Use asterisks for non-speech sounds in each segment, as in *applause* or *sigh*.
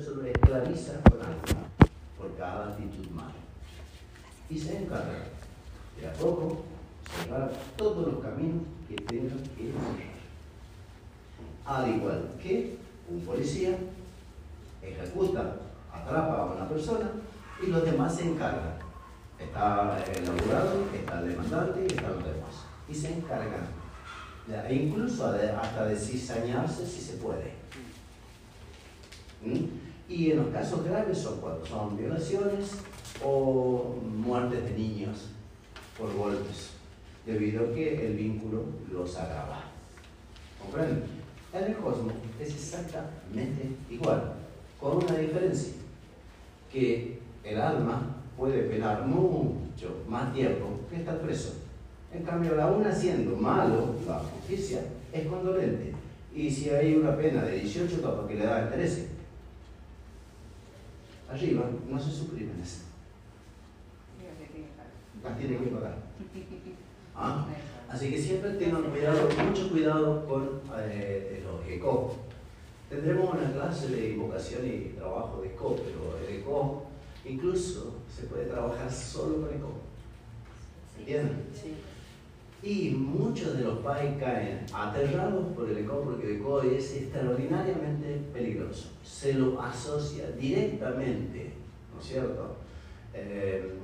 universo lo esclaviza con por cada actitud mala. Y se encarga de a poco cerrar todos los caminos que tengan que cerrar. Al igual que un policía ejecuta, atrapa a una persona y los demás se encargan. Está el abogado, está el demandante y están los demás. Y se encargan. E incluso hasta de cizañarse si se puede. Y en los casos graves son cuando son violaciones o muertes de niños por golpes, debido a que el vínculo los agrava. ¿Comprenden? En el cosmos es exactamente igual, con una diferencia, que el alma puede penar mucho más tiempo que estar preso. En cambio, aún haciendo malo la justicia, es condolente. Y si hay una pena de 18 topas que le da el 13, arriba no se suprimen eso. Las tiene que pagar. *laughs* ¿Ah? Así que siempre tengan cuidado, mucho cuidado con eh, los ECO. Tendremos una clase de invocación y trabajo de ECO, pero el ECO incluso se puede trabajar solo con ECO. ¿Entienden? Sí. Y muchos de los pais caen aterrados por el ECO porque el ECO es extraordinariamente peligroso. Se lo asocia directamente, ¿no es cierto? Eh,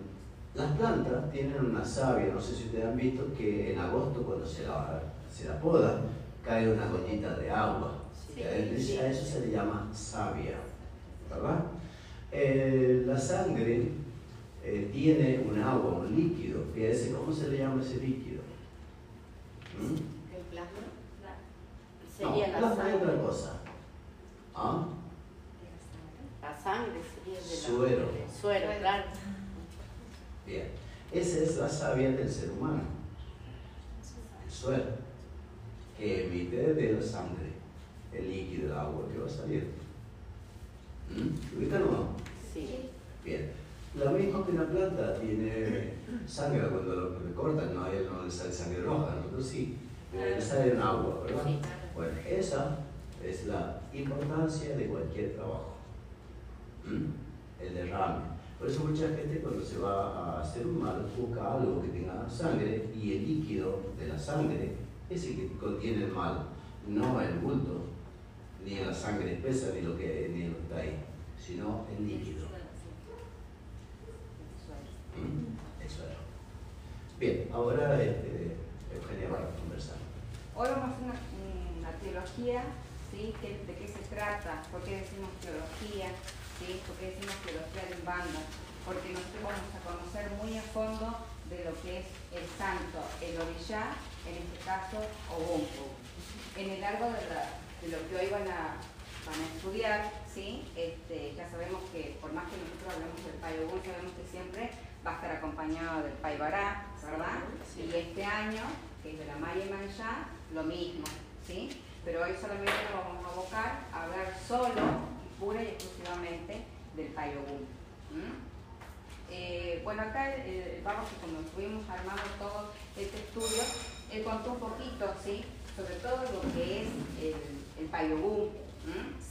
las plantas tienen una savia, no sé si ustedes han visto que en agosto cuando se la, se la poda cae una gotita de agua. A eso se le llama savia, ¿verdad? Eh, la sangre eh, tiene un agua, un líquido, ¿cómo se le llama ese líquido? ¿El plasma? Sería la plasma sangre. es otra cosa. ¿Ah? La sangre sería de la... Suero. Suero, claro. Bien. Esa es la savia del ser humano. El suero. Que emite de la sangre el líquido, el agua que va a salir. ¿Mm? ¿Ubicas o no? Sí. Bien. Lo mismo que una planta tiene sangre cuando lo cortan, no, hay, no le sale sangre roja, nosotros sí, le sale en agua, ¿verdad? Bueno, esa es la importancia de cualquier trabajo, el derrame. Por eso mucha gente cuando se va a hacer un mal busca algo que tenga sangre y el líquido de la sangre es el que contiene el mal, no el bulto, ni la sangre espesa, ni lo que, ni lo que está ahí, sino el líquido. Eso era. Bien, ahora este, Eugenia va a conversar. Hoy vamos a hacer una, teología, ¿sí? ¿De qué se trata? ¿Por qué decimos teología? ¿Sí? ¿Por qué decimos teología de banda? Porque nosotros vamos a conocer muy a fondo de lo que es el santo, el orillá, en este caso Obunku. En el largo de, de lo que hoy van a, van a estudiar, ¿sí? Este, ya sabemos que por más que nosotros hablemos del Payo sabemos que siempre va a estar acompañado del Paibará, ¿verdad? Y este año, que es de la María Manchá, lo mismo, ¿sí? Pero hoy solamente nos vamos a abocar a hablar solo, pura y exclusivamente del Payogún. Eh, bueno, acá eh, vamos que cuando estuvimos armando todo este estudio, él contó un poquito, ¿sí? Sobre todo lo que es el, el Payogún.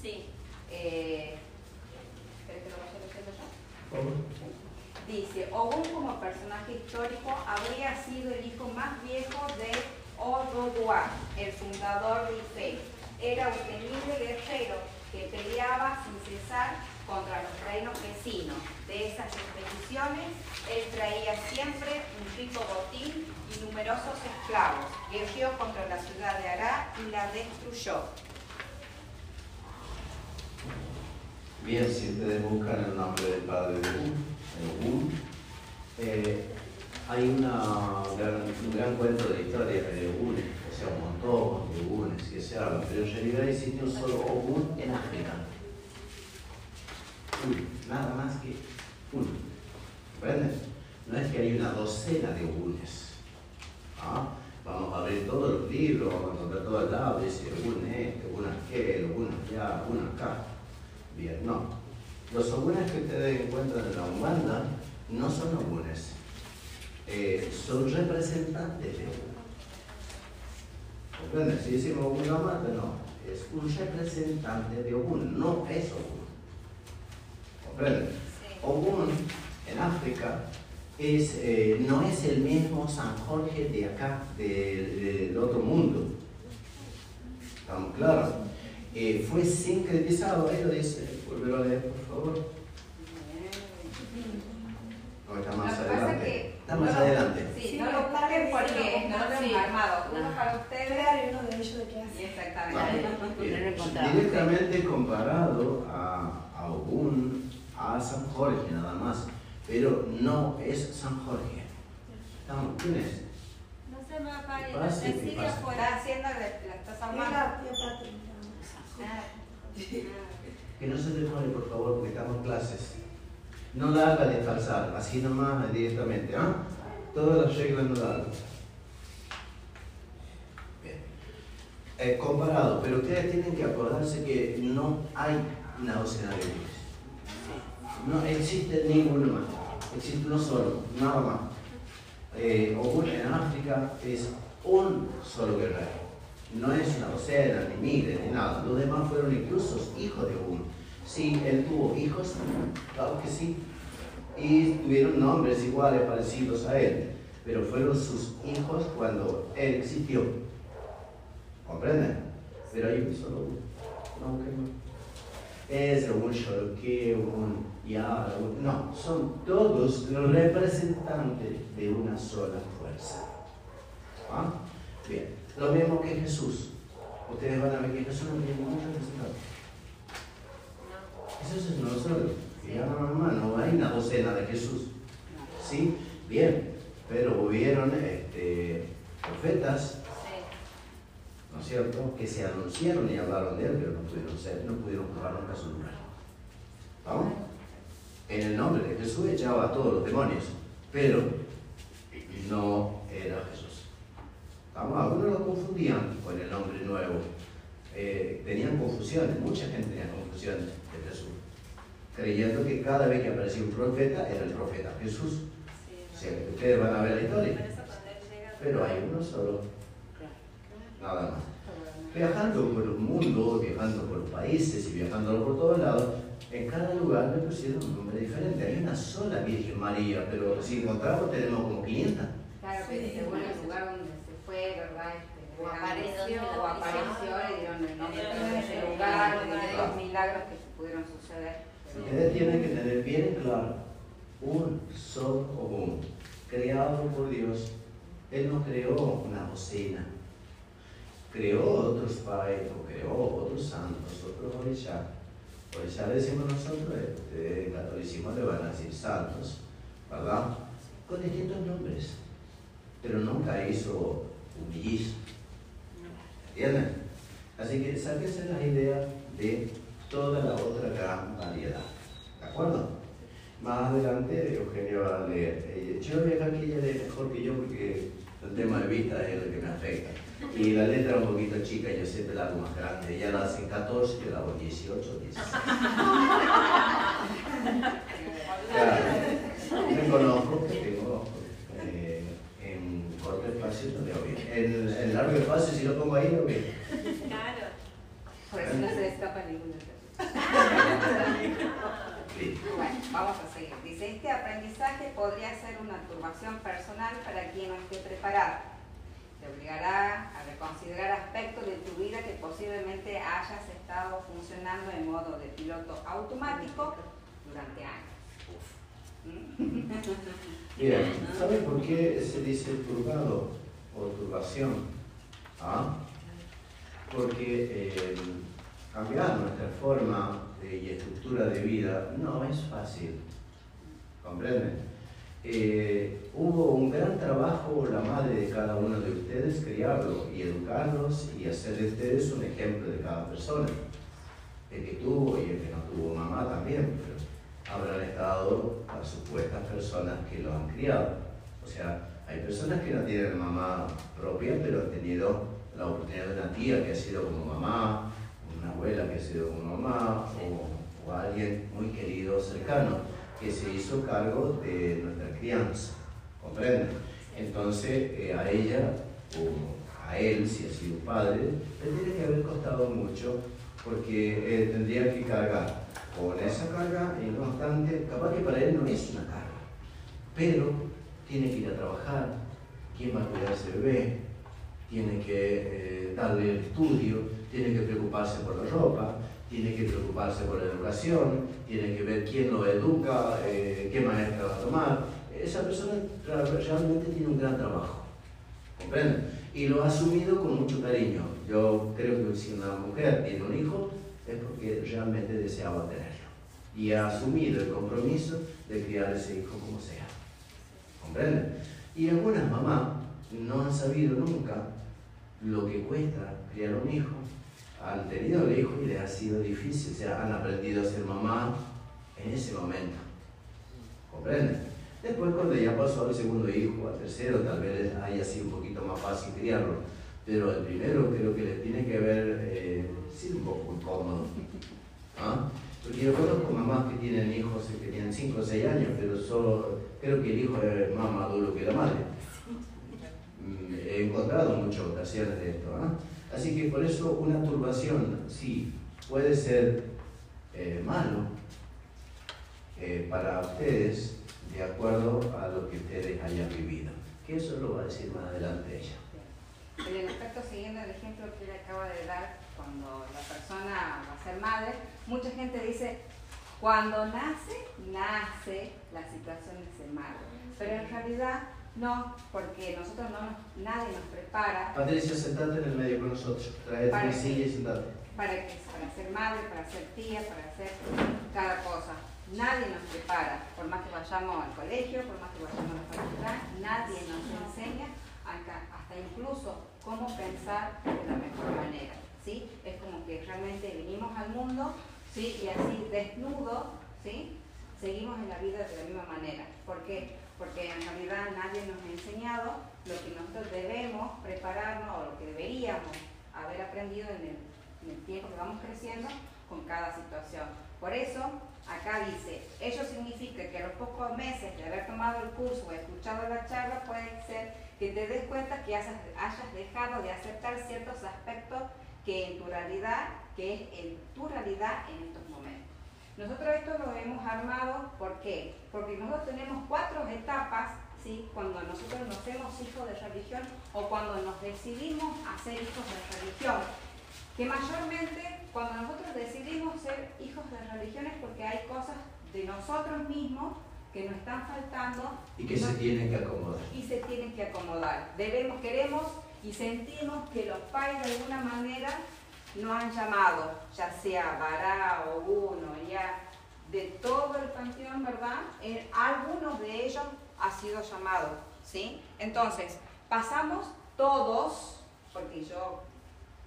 Sí. Eh, ¿Querés que lo vaya leyendo ya? Dice, Ogún como personaje histórico habría sido el hijo más viejo de Orodua, el fundador de Ife. Era un temible guerrero que peleaba sin cesar contra los reinos vecinos. De esas expediciones, él traía siempre un rico botín y numerosos esclavos. Guerrió contra la ciudad de Ará y la destruyó. Bien, si ustedes buscan el nombre del padre de eh, hay una un gran cuento de historia de Ogun, o sea, un montón de Ogunes que se hablan, pero en realidad existe un solo Ogun en África. Uno, nada más que uno. ¿Comprenden? No es que hay una docena de Ogunes. ¿Ah? Vamos a abrir todos los libros, vamos a encontrar todo el lado, dice Ogun este, Ogun aquel, Ogun allá, Ogun acá. Bien, no. Los ogunes que ustedes encuentran en la Umbanda no son ogunes, eh, son representantes de Ogún. ¿Comprenden? Si decimos Ogún mata, no, es un representante de Ogún, no es Ogún. ¿Comprenden? Ogún en África es, eh, no es el mismo San Jorge de acá, del otro mundo. ¿Estamos claros? Eh, fue sincretizado, ahí lo dice, volverlo a leer por favor. No, está más adelante. Está más adelante. Sí, no lo busquen porque no lo hemos armado. Uno para ustedes y uno de ellos de clase. Exactamente. Directamente comparado a, a Ogún, a San Jorge nada más, pero no es San Jorge. Estamos, ¿Quién es? No se me apague, Pase, Cecilia fuera haciendo la, la estás Es ahumando. la tía Pati. Ah. No se demore, por favor, porque estamos en clases. No la haga desfalsar, así nomás directamente. ¿ah? Todas las reglas no la. Eh, comparado, pero ustedes tienen que acordarse que no hay una de dioses. No existe ninguno más. Existe uno solo, nada más. Eh, Ogún en África es un solo guerrero. No es una docena, ni miles, ni nada. Los demás fueron incluso hijos de Ogún. Sí, él tuvo hijos, claro que sí. Y tuvieron nombres iguales, parecidos a él. Pero fueron sus hijos cuando él existió. ¿Comprenden? Pero hay un solo uno. No, que. Es un Shoroke, un Yara, no, son todos los representantes de una sola fuerza. ¿Ah? Bien, lo mismo que Jesús. Ustedes van a ver que Jesús no tiene ningún representante. Jesús es uno solo. Y ya no, no, hay una docena de Jesús. ¿Sí? Bien, pero hubieron este, profetas ¿no es cierto?, que se anunciaron y hablaron de él, pero no pudieron ser, no pudieron ocupar nunca su lugar. ¿Vamos? En el nombre de Jesús echaba a todos los demonios, pero no era Jesús. ¿Vamos? Algunos lo confundían con el nombre nuevo. Eh, tenían confusiones, mucha gente tenía confusiones creyendo que cada vez que aparecía un profeta era el profeta Jesús. O sea, que ustedes van a ver la historia, pero hay uno solo, nada más viajando por el mundo, viajando por los países y viajando por todos lados, en cada lugar me pusieron un nombre diferente. Hay una sola Virgen María, pero si encontramos tenemos como 500. Claro, que según el lugar donde se fue, ¿verdad? Este, O apareció, o apareció, le dieron el nombre de el ese lugar, de los milagros que se pudieron suceder. Ustedes tienen que tener bien claro, un solo común, creado por Dios. Él no creó una docena, creó otros países, creó otros santos, otros orishas. Orishas decimos nosotros, ustedes catolicismo le van a decir santos, ¿verdad? Con distintos nombres, pero nunca hizo un. ¿Entienden? Así que sáquense la idea de toda la otra gran variedad. ¿De acuerdo? Más adelante Eugenio va a leer. Eh, Yo voy a dejar que ella lee mejor que yo porque el tema de vista es lo que me afecta. Y la letra es un poquito chica, yo siempre la hago más grande. Ella la hace en 14, yo la hago en 18, 16. Claro, me conozco tengo eh, en corto espacio no leo bien. En, en largo espacio, si lo pongo ahí, leo bien. Claro. Por eso no se escapa ninguna. Bueno, vamos a seguir. Dice, este aprendizaje podría ser una turbación personal para quien no esté preparado. Te obligará a reconsiderar aspectos de tu vida que posiblemente hayas estado funcionando en modo de piloto automático durante años. ¿Mm? Bien, *laughs* ¿sabe por qué se dice turbado o turbación? ¿Ah? Porque eh, cambiar nuestra forma de- y estructura de vida no es fácil. ¿Comprenden? Eh, hubo un gran trabajo la madre de cada uno de ustedes criarlo y educarlos y hacer de ustedes un ejemplo de cada persona. El que tuvo y el que no tuvo mamá también, pero habrán estado las supuestas personas que lo han criado. O sea, hay personas que no tienen mamá propia, pero han tenido la oportunidad de una tía que ha sido como mamá, una abuela que ha sido como mamá, o, o alguien muy querido, cercano, que se hizo cargo de nuestra crianza. ¿Comprenden? Entonces, eh, a ella, o a él, si ha sido padre, le tiene que haber costado mucho porque eh, tendría que cargar con esa carga y no obstante, capaz que para él no es una carga, pero tiene que ir a trabajar, quién va a cuidar ese bebé, tiene que eh, darle el estudio, tiene que preocuparse por la ropa, tiene que preocuparse por la educación, tiene que ver quién lo educa, eh, qué maestra va a tomar. Esa persona realmente tiene un gran trabajo, ¿comprenden? Y lo ha asumido con mucho cariño. Yo creo que si una mujer tiene un hijo es porque realmente deseaba tenerlo. Y ha asumido el compromiso de criar ese hijo como sea. ¿Comprenden? Y algunas mamás no han sabido nunca lo que cuesta criar un hijo han tenido el hijo y les ha sido difícil, o sea, han aprendido a ser mamá en ese momento. ¿Comprenden? Después cuando ya pasó al segundo hijo, al tercero, tal vez haya sido un poquito más fácil criarlo. Pero el primero creo que les tiene que haber eh, sido un poco incómodo. ¿Ah? Porque yo conozco mamás que tienen hijos que tienen 5 o 6 años, pero solo creo que el hijo es más maduro que la madre. Mm, he encontrado muchas ocasiones de esto. ¿ah? Así que por eso una turbación, sí, puede ser eh, malo eh, para ustedes de acuerdo a lo que ustedes hayan vivido. Que eso lo va a decir más adelante ella. En el aspecto, siguiendo el ejemplo que ella acaba de dar, cuando la persona va a ser madre, mucha gente dice, cuando nace, nace la situación de ser madre. Pero en realidad no, porque nosotros no nadie nos prepara. Patricia, sentate en el medio con nosotros. Trae tu silla y sentate. Para, que, para ser madre, para ser tía, para hacer cada cosa. Nadie nos prepara, por más que vayamos al colegio, por más que vayamos a la facultad, nadie nos enseña hasta, hasta incluso cómo pensar de la mejor manera. ¿sí? Es como que realmente vinimos al mundo ¿sí? y así desnudo, ¿sí? seguimos en la vida de la misma manera. ¿Por qué? Porque en realidad nadie nos ha enseñado lo que nosotros debemos prepararnos o lo que deberíamos haber aprendido en el, tiempo que vamos creciendo con cada situación. Por eso, acá dice, ello significa que a los pocos meses de haber tomado el curso o escuchado la charla puede ser que te des cuenta que hayas, hayas dejado de aceptar ciertos aspectos que en tu realidad, que es en tu realidad en estos nosotros esto lo hemos armado, ¿por qué? Porque nosotros tenemos cuatro etapas, ¿sí? Cuando nosotros nos hacemos hijos de religión o cuando nos decidimos a ser hijos de religión. Que mayormente cuando nosotros decidimos ser hijos de religión es porque hay cosas de nosotros mismos que nos están faltando. Y que se tienen que acomodar. Y se tienen que acomodar. Debemos, queremos y sentimos que los padres de alguna manera no han llamado, ya sea Bará o uno, ya de todo el panteón, ¿verdad? En, algunos de ellos ha sido llamado, ¿sí? Entonces, pasamos todos, porque yo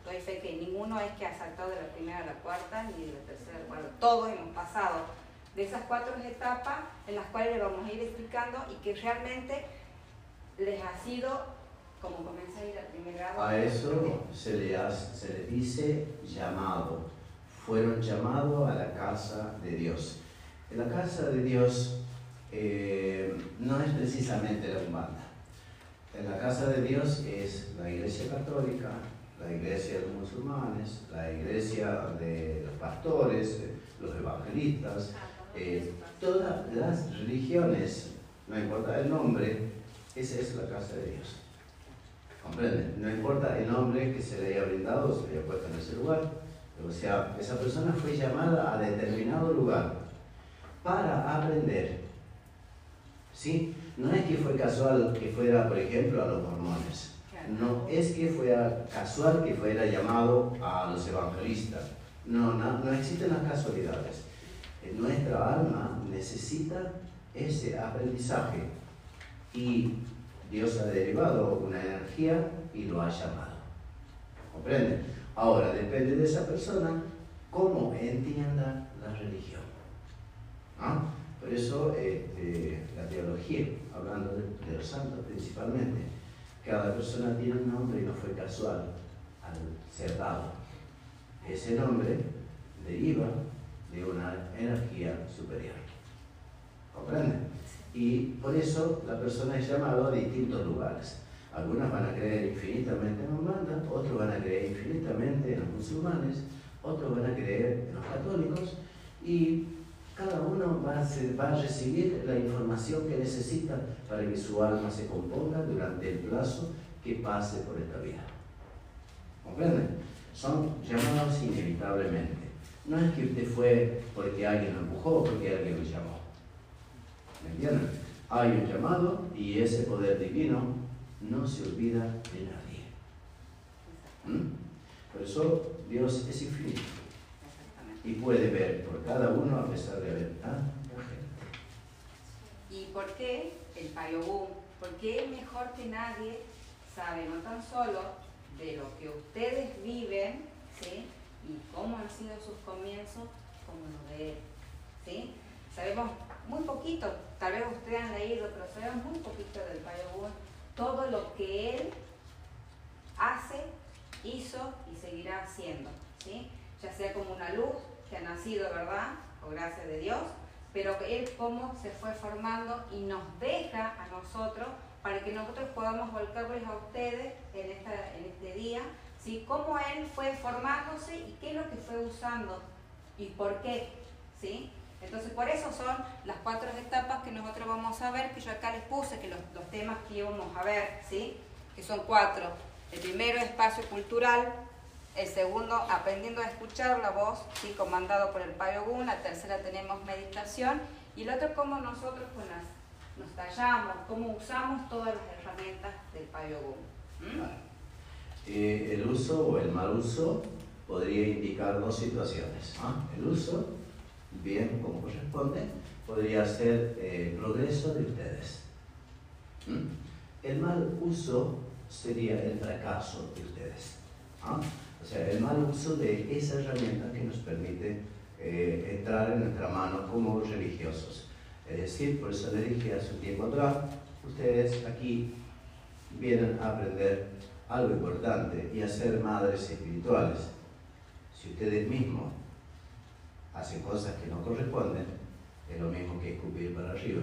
doy fe que ninguno es que ha saltado de la primera a la cuarta, ni de la tercera a cuarta, todos hemos pasado de esas cuatro etapas en las cuales le vamos a ir explicando y que realmente les ha sido como comienza a ir al primer grado. A eso se le, se le dice llamado. Fueron llamados a la casa de Dios. En la casa de Dios eh, no es precisamente la umbanda. En la casa de Dios es la iglesia católica, la iglesia de los musulmanes, la iglesia de los pastores, los evangelistas, eh, todas las religiones, no importa el nombre, esa es la casa de Dios. No importa el nombre que se le haya brindado o se le haya puesto en ese lugar. O sea, esa persona fue llamada a determinado lugar para aprender. ¿Sí? No es que fue casual que fuera, por ejemplo, a los mormones. No es que fuera casual que fuera llamado a los evangelistas. No, no, no existen las casualidades. Nuestra alma necesita ese aprendizaje. Y Dios ha derivado una energía y lo ha llamado. ¿Comprende? Ahora, depende de esa persona cómo entienda la religión. ¿Ah? Por eso este, la teología, hablando de, los santos principalmente, cada persona tiene un nombre y no fue casual al ser dado. Ese nombre deriva de una energía superior. ¿Comprende? Y por eso la persona es llamada a distintos lugares. Algunas van a creer infinitamente en Umbanda, otros van a creer infinitamente en los musulmanes, otros van a creer en los católicos y cada uno va a, va a recibir la información que necesita para que su alma se componga durante el plazo que pase por esta vida. ¿Comprenden? Son llamados inevitablemente. No es que usted fue porque alguien lo empujó o porque alguien lo llamó. Hay un llamado y ese poder divino no se olvida de nadie. ¿Mm? Por eso Dios es infinito y puede ver por cada uno a pesar de haber tanta gente. ¿Y por qué el Payogún? Porque él mejor que nadie sabe no tan solo de lo que ustedes viven, ¿sí? Y cómo han sido sus comienzos, como lo de él, ¿sí? Sabemos muy poquito, tal vez ustedes han leído, pero sabemos muy poquito del Payogún, todo lo que él hace, hizo y seguirá haciendo, ¿sí? Ya sea como una luz que ha nacido, ¿verdad? Por gracia de Dios, pero él cómo se fue formando y nos deja a nosotros para que nosotros podamos volcarles a ustedes en, esta, en este día, ¿sí? Cómo él fue formándose y qué es lo que fue usando y por qué, ¿sí? Entonces, por eso son las cuatro etapas que nosotros vamos a ver, que yo acá les puse, que los, los temas que íbamos a ver, ¿sí? Que son cuatro. El primero, espacio cultural. El segundo, aprendiendo a escuchar la voz, ¿sí? comandado por el Payogun. La tercera, tenemos meditación. Y el otro, cómo nosotros con las, nos tallamos, cómo usamos todas las herramientas del Payogun. ¿Mm? Eh, el uso o el mal uso podría indicar dos situaciones. ¿ah? El uso bien como corresponde, podría ser eh, progreso de ustedes. ¿Mm? El mal uso sería el fracaso de ustedes. ¿ah? O sea, el mal uso de esa herramienta que nos permite eh, entrar en nuestra mano como religiosos. Es decir, por eso le dije hace un tiempo atrás, ustedes aquí vienen a aprender algo importante y a ser madres espirituales. Si ustedes mismos hacen cosas que no corresponden, es lo mismo que escupir para arriba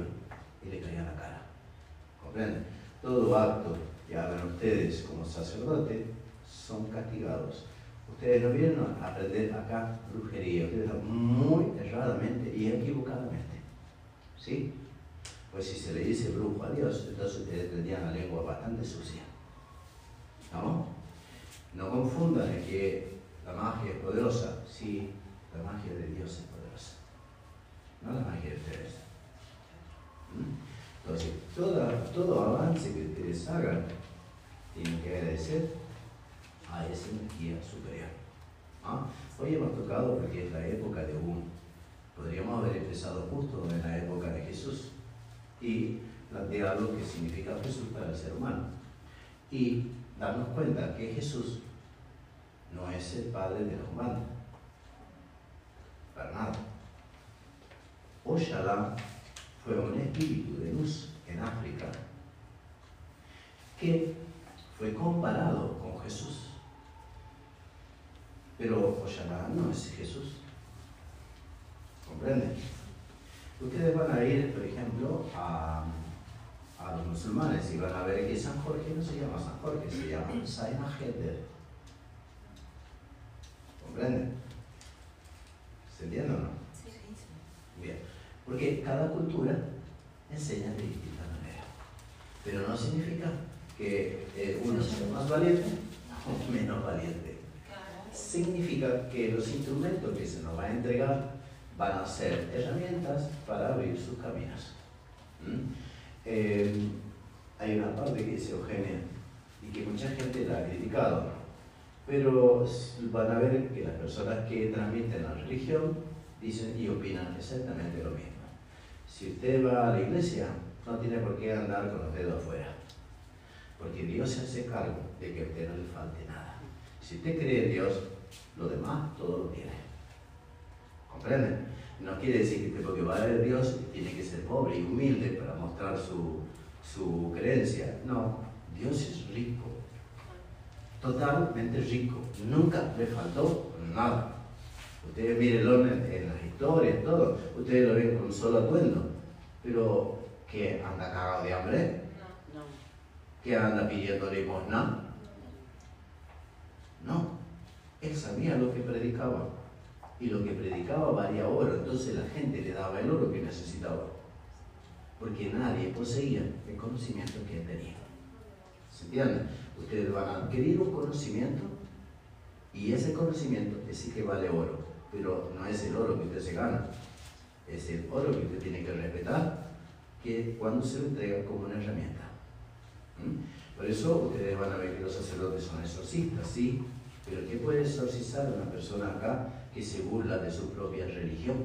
y le caer a la cara. ¿Comprenden? Todo acto que hagan ustedes como sacerdote son castigados. Ustedes no vienen a aprender acá brujería, ustedes muy erradamente y equivocadamente. ¿Sí? Pues si se le dice brujo a Dios, entonces ustedes tendrían la lengua bastante sucia. ¿No? No confundan que la magia es poderosa. Sí, la magia de Dios es poderosa, no la magia de ustedes. ¿Mm? Entonces, todo avance que ustedes hagan, tienen que agradecer a esa energía superior. ¿Ah? Hoy hemos tocado porque es la época de un, podríamos haber empezado justo en la época de Jesús y plantear lo que significa Jesús para el ser humano. Y darnos cuenta que Jesús no es el Padre de los humanos para nada. Oshala fue un espíritu de luz en África que fue comparado con Jesús. Pero Oshala no es Jesús. ¿Comprenden? Ustedes van a ir, por ejemplo, a, a los musulmanes y van a ver que San Jorge no se llama San Jorge, se llama Saina Heder. ¿Comprenden? ¿Se entiende o no? Sí, sí. Bien. Porque cada cultura enseña de distinta manera. Pero no significa que eh, uno sea más valiente o menos valiente. Significa que los instrumentos que se nos van a entregar van a ser herramientas para abrir sus caminos. ¿Mm? Eh, hay una parte que dice Eugenia y que mucha gente la ha criticado pero van a ver que las personas que transmiten la religión dicen y opinan exactamente lo mismo. Si usted va a la iglesia, no tiene por qué andar con los dedos afuera, porque Dios se hace cargo de que a usted no le falte nada. Si usted cree en Dios, lo demás todo lo tiene. ¿Comprende? No quiere decir que porque va a ver Dios tiene que ser pobre y humilde para mostrar su, su creencia. No, Dios es rico totalmente rico, nunca le faltó nada. Ustedes mírenlo en, en las historias, todo, ustedes lo ven con un solo atuendo, pero que anda cagado de hambre, no, no. que anda pidiendo limosna, no, él sabía lo que predicaba Y lo que predicaba valía oro, entonces la gente le daba el oro que necesitaba. Porque nadie poseía el conocimiento que él tenía. ¿Se entiende? Ustedes van a adquirir un conocimiento y ese conocimiento es sí que vale oro, pero no es el oro que usted se gana, es el oro que usted tiene que respetar, que cuando se lo entrega como una herramienta. ¿Mm? Por eso ustedes van a ver que los sacerdotes son exorcistas, sí, pero ¿qué puede exorcizar una persona acá que se burla de su propia religión?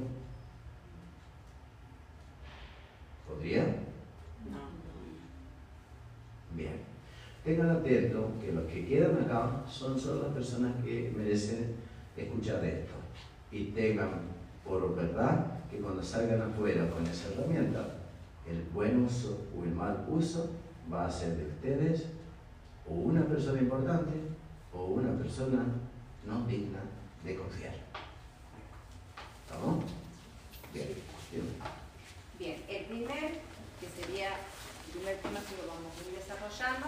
¿Podría? No. Bien. Tengan atento que los que quedan acá son solo las personas que merecen escuchar esto. Y tengan por verdad que cuando salgan afuera con esa herramienta, el buen uso o el mal uso va a ser de ustedes o una persona importante o una persona no digna de confiar. ¿Estamos? Bien. Bien, el primer, que sería el primer tema que lo vamos a ir desarrollando,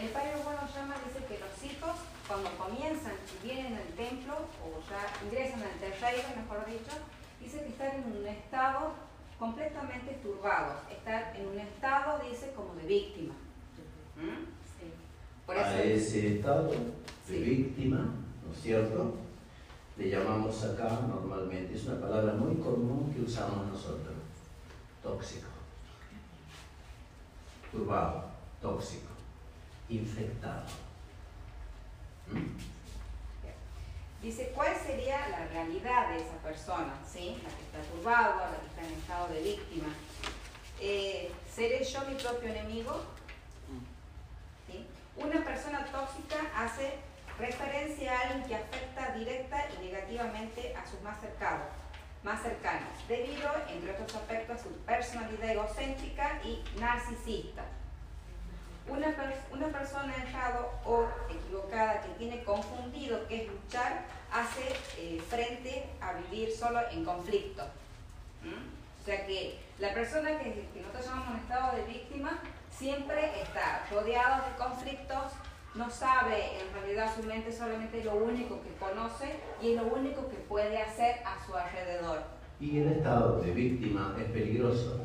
el padre bueno llama, dice que los hijos, cuando comienzan y vienen al templo, o ya ingresan al terreiro, mejor dicho, dice que están en un estado completamente turbado, están en un estado, dice, como de víctima. ¿Mm? Por eso, a ese estado de víctima, ¿no es cierto? Le llamamos acá normalmente, es una palabra muy común que usamos nosotros, tóxico, turbado, tóxico infectado. ¿Mm? Dice, ¿cuál sería la realidad de esa persona? ¿Sí? La que está turbada, la que está en estado de víctima. Eh, ¿Seré yo mi propio enemigo? ¿Sí? Una persona tóxica hace referencia a alguien que afecta directa y negativamente a sus más cercanos, más cercanos, debido, entre otros aspectos, a su personalidad egocéntrica y narcisista una, una persona errada o equivocada que tiene confundido que es luchar, hace eh, frente a vivir solo en conflicto. O sea que la persona que, que nosotros llamamos en estado de víctima siempre está rodeado de conflictos, no sabe en realidad su mente solamente lo único que conoce y es lo único que puede hacer a su alrededor. Y el estado de víctima es peligroso,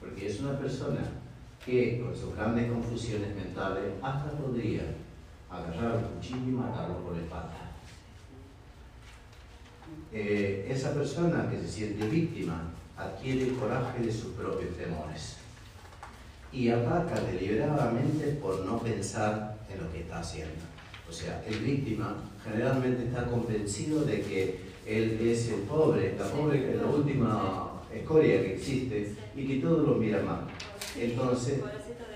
porque es una persona que con sus grandes confusiones mentales hasta podría agarrar un cuchillo y matarlo por la espalda. Eh, esa persona que se siente víctima adquiere coraje de sus propios temores y ataca deliberadamente por no pensar en lo que está haciendo. O sea, el víctima generalmente está convencido de que él es el pobre, la pobre, la última escoria que existe y que todo lo mira mal entonces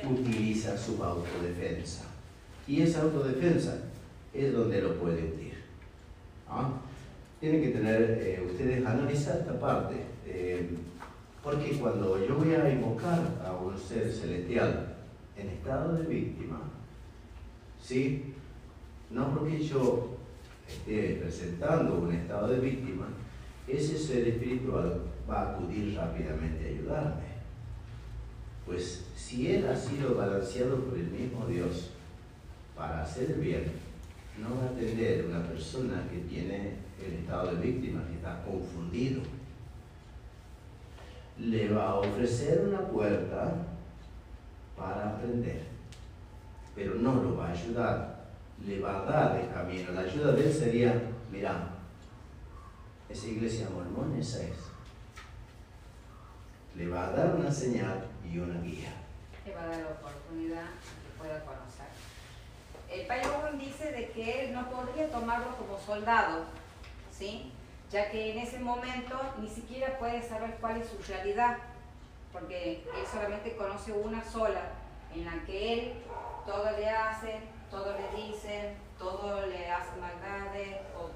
utiliza su autodefensa. Y esa autodefensa es donde lo puede hundir. ¿Ah? Tienen que tener, eh, ustedes analizar esta parte, eh, porque cuando yo voy a invocar a un ser celestial en estado de víctima, ¿sí? no porque yo esté presentando un estado de víctima, ese ser espiritual va a acudir rápidamente a ayudarme. Pues si Él ha sido balanceado por el mismo Dios para hacer el bien, no va a atender una persona que tiene el estado de víctima, que está confundido. Le va a ofrecer una puerta para aprender, pero no lo va a ayudar, le va a dar el camino. La ayuda de él sería, mira, esa iglesia mormón, esa es. Le va a dar una señal y una guía. Le va a dar la oportunidad que pueda conocer. El Payagón dice de que él no podría tomarlo como soldado, ¿sí? ya que en ese momento ni siquiera puede saber cuál es su realidad, porque él solamente conoce una sola, en la que él todo le hace, todo le dice, todo le hace maldades, o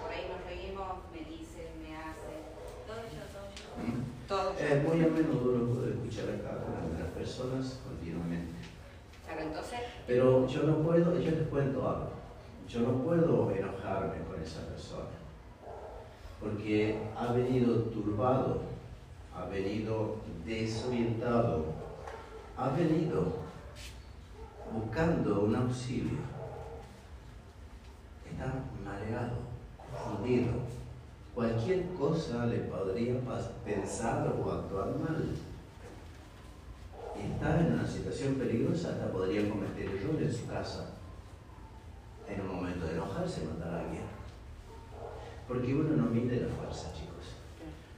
por ahí nos reímos, me dice, me hace, todo yo, todo yo. Todo Es muy a menudo lo puedo escuchar acá con las personas continuamente. Pero yo no puedo, yo les cuento algo, yo no puedo enojarme con esa persona, porque ha venido turbado, ha venido desorientado, ha venido buscando un auxilio, está mareado, confundido, cualquier cosa le podría pensar o actuar mal. Está en una situación peligrosa, hasta podría cometer error en su casa. En un momento de enojarse, matar a alguien. Porque uno no mide la fuerza, chicos.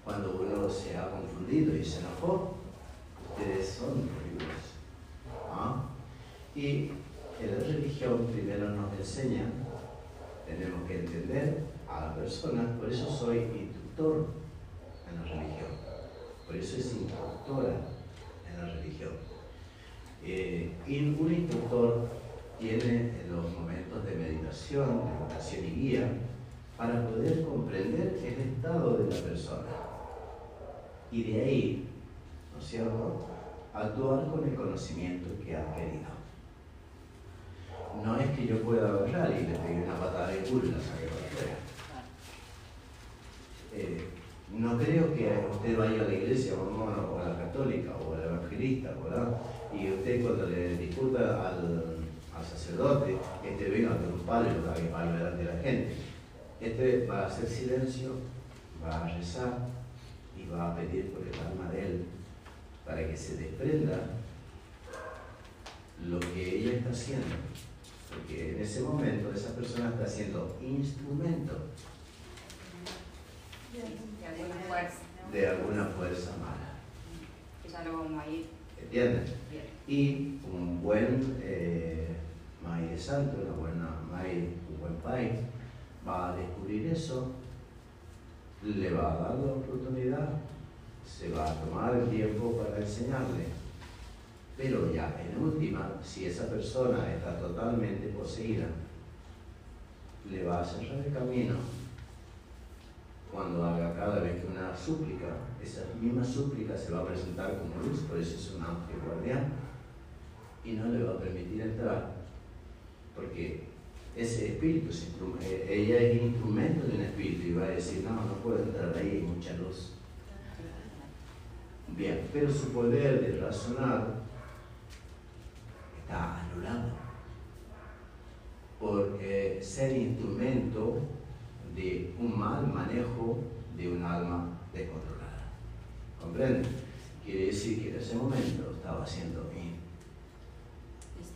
Cuando uno se ha confundido y se enojó, ustedes son peligrosos. ¿Ah? Y la religión primero nos enseña, tenemos que entender a la persona, por eso soy instructor en la religión, por eso es instructora en la religión. Eh, y un instructor tiene los momentos de meditación, de y guía, para poder comprender el estado de la persona. Y de ahí, ¿no es cierto?, actuar con el conocimiento que ha adquirido no es que yo pueda agarrar y le pegue una patada de culo y la saque para afuera. Eh, no creo que usted vaya a la iglesia o a la católica o a la evangelista, ¿verdad? Y usted cuando le disputa al, sacerdote, este un palo y lo cague palo delante de la gente. Este va a hacer silencio, va a rezar y va a pedir por el alma de él para que se desprenda lo que ella está haciendo porque en ese momento esa persona está siendo instrumento de alguna fuerza, mala. ¿Entiendes? Y un buen eh, de santo, una buena un buen país, va a descubrir eso, le va a dar la oportunidad, se va a tomar el tiempo para enseñarle pero ya, en última, si esa persona está totalmente poseída, le va a cerrar el camino cuando haga cada vez que una súplica, esa misma súplica se va a presentar como luz, por eso es un ángel guardián, y no le va a permitir entrar, porque ese espíritu, eh, ella es instrumento de un espíritu y va a decir, no, no puedo entrar ahí, hay mucha luz. Bien, pero su poder de razonar está anulado por ser instrumento de un mal manejo de un alma descontrolada. ¿Comprende? Quiere decir que en ese momento estaba siendo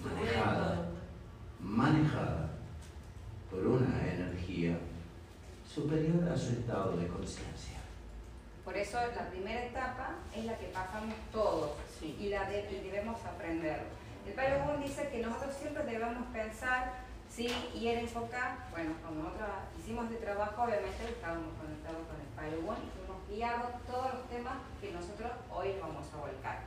manejada, manejada por una energía superior a su estado de conciencia. Por eso la primera etapa es la que pasamos todos y la debemos aprender. El padre Boone dice que nosotros siempre debemos pensar, ¿sí? Y en época, bueno, cuando nosotros hicimos de trabajo, obviamente estábamos conectados con el Boone y fuimos guiados todos los temas que nosotros hoy vamos a volcar.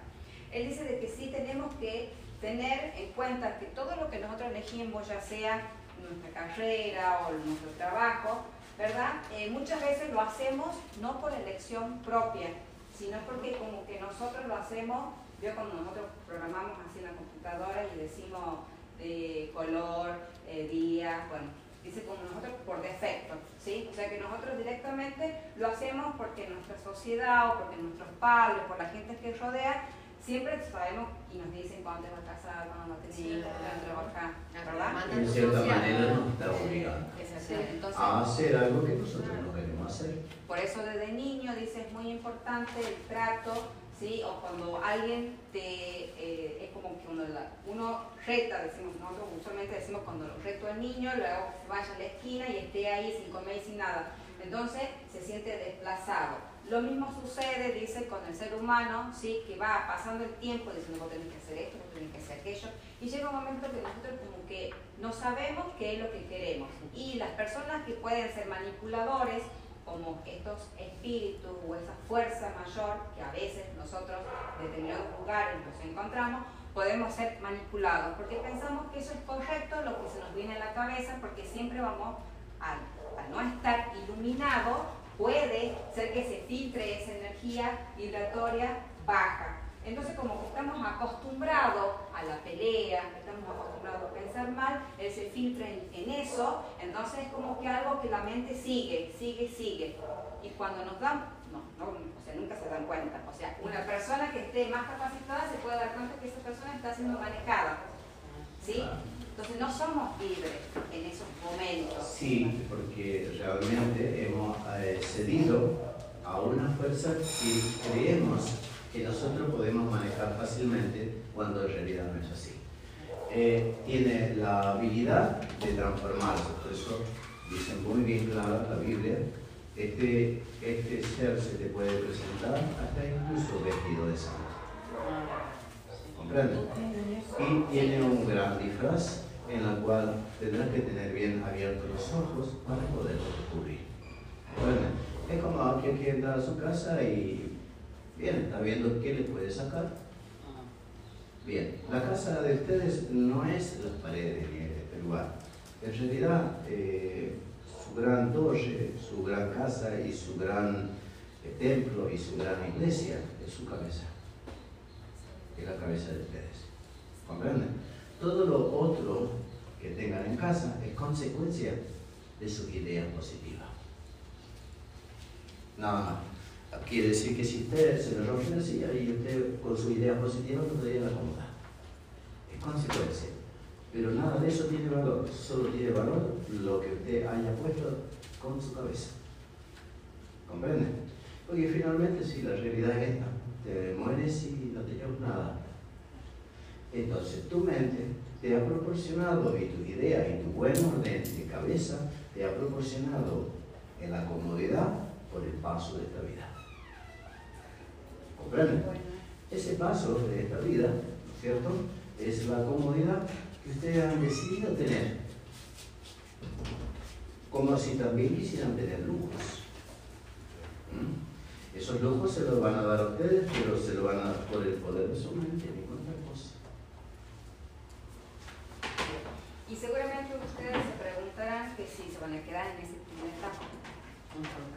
Él dice de que sí tenemos que tener en cuenta que todo lo que nosotros elegimos, ya sea nuestra carrera o nuestro trabajo, ¿verdad? Eh, muchas veces lo hacemos no por elección propia, sino porque como que nosotros lo hacemos yo cuando nosotros programamos así en la computadora y decimos de color, eh, día, bueno, dice como nosotros por defecto, ¿sí? O sea que nosotros directamente lo hacemos porque nuestra sociedad o porque nuestros padres, por la gente que rodea, siempre sabemos y nos dicen cuándo te vas a casar, cuándo vas a tener hijos, cuándo trabajar, ¿verdad? En cierta manera nos está obligando a hacer algo que nosotros no queremos hacer. Por eso desde niño dice es muy importante el trato o cuando alguien te, eh, es como que uno, uno reta, decimos nosotros usualmente decimos cuando lo reto al niño, luego vaya a la esquina y esté ahí sin comer y sin nada. Entonces se siente desplazado. Lo mismo sucede, dice, con el ser humano, ¿sí? que va pasando el tiempo diciendo, vos tenés que hacer esto, vos tenés que hacer aquello, y llega un momento que nosotros como que no sabemos qué es lo que queremos. Y las personas que pueden ser manipuladores, como estos espíritus o esa fuerza mayor que a veces nosotros en determinados lugares nos encontramos, podemos ser manipulados, porque pensamos que eso es correcto, lo que se nos viene a la cabeza, porque siempre vamos, a no estar iluminado, puede ser que se filtre esa energía vibratoria baja. Entonces, como que estamos acostumbrados a la pelea, estamos acostumbrados a pensar mal, él se filtra en, eso, entonces es como que algo que la mente sigue, sigue, sigue. Y cuando nos dan, no, no, o sea, nunca se dan cuenta. O sea, una persona que esté más capacitada se puede dar cuenta que esa persona está siendo manejada. ¿Sí? Entonces no somos libres en esos momentos. Sí, porque realmente hemos eh, cedido a una fuerza que creemos que nosotros podemos manejar fácilmente cuando en realidad no es así. Eh, tiene la habilidad de transformarse, por eso dice muy bien clara la Biblia, este, este ser se te puede presentar hasta incluso vestido de sangre. ¿Comprende? Y tiene un gran disfraz en la cual tendrás que tener bien abiertos los ojos para poder descubrir. Es como alguien que entra a su casa y bien, está viendo qué le puede sacar. Bien, la casa de ustedes no es las paredes ni este lugar. En realidad, eh, su gran torre, su gran casa y su gran eh, templo y su gran iglesia es su cabeza. Es la cabeza de ustedes. ¿Comprenden? Todo lo otro que tengan en casa es consecuencia de su idea positiva. Nada más. Quiere decir que si usted se la silla y usted con su idea positiva no podría la acomoda. Es consecuencia. Pero nada de eso tiene valor. Solo tiene valor lo que usted haya puesto con su cabeza. ¿Comprende? Porque finalmente si la realidad es esta, te mueres y no te llevas nada. Entonces tu mente te ha proporcionado y tu idea y tu buen orden de cabeza te ha proporcionado en la comodidad por el paso de esta vida. Ese paso de esta vida, ¿no es cierto? Es la comodidad que ustedes han decidido tener. Como si también quisieran tener lujos. ¿Mm? Esos lujos se los van a dar a ustedes, pero se los van a dar por el poder de su mente, ni otra cosa. Y seguramente ustedes se preguntarán que si se van a quedar en ese primer etapa,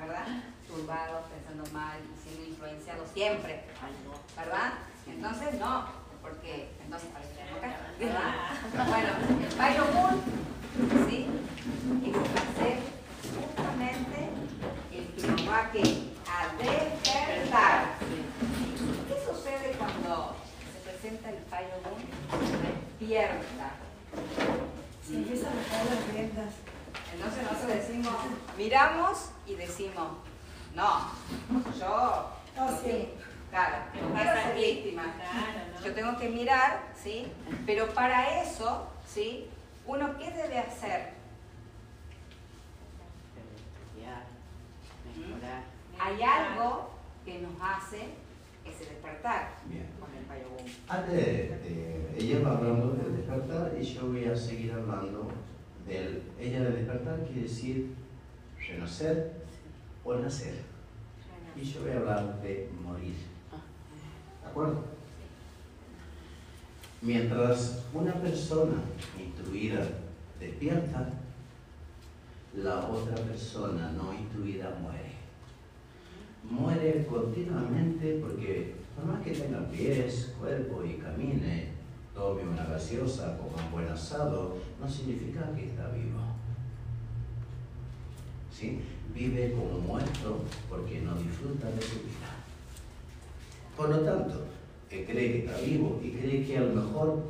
¿verdad? Turbados, pensando mal y siendo influenciados siempre, ¿verdad? Entonces no, porque entonces Bueno, el fallo ¿sí? Es hacer justamente el que nos va a, a despertar. ¿Qué sucede cuando se presenta el fallo moon? Despierta. Se empieza a bajar las riendas. Entonces nosotros decimos, miramos y decimos, no, yo, Oh, sí. claro, no quiero ser víctima. Yo tengo que mirar, ¿sí? Pero para eso, ¿sí? Uno, ¿qué debe hacer? Hay algo que nos hace ese despertar Bien. con el. Antes de, ella va hablando del despertar y yo voy a seguir hablando del. Ella del despertar quiere decir renacer o nacer. Y yo voy a hablar de morir. ¿De acuerdo? Mientras una persona instruida despierta, la otra persona no instruida muere. Muere continuamente porque por más que tenga pies, cuerpo y camine, tome una gaseosa, coma un buen asado, no significa que está vivo. ¿Sí? Vive como muerto porque no disfruta de su vida. Por lo tanto, que cree que está vivo y cree que a lo mejor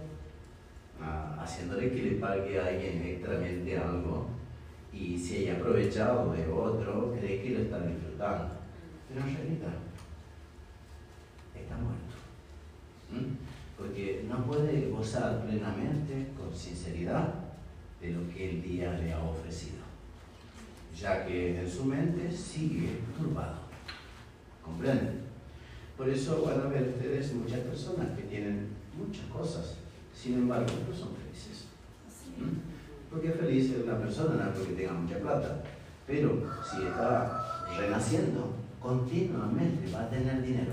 ah, haciéndole que le pague a alguien extramente algo y se haya aprovechado de otro, cree que lo está disfrutando. Pero en realidad está muerto. ¿Mm? Porque no puede gozar plenamente, con sinceridad, de lo que el día le ha ofrecido, ya que en su mente sigue turbado. ¿Comprenden? Por eso van a ver ustedes muchas personas que tienen muchas cosas, sin embargo no son felices. ¿Mm? Porque feliz es una persona no porque tenga mucha plata, pero si está renaciendo, continuamente va a tener dinero.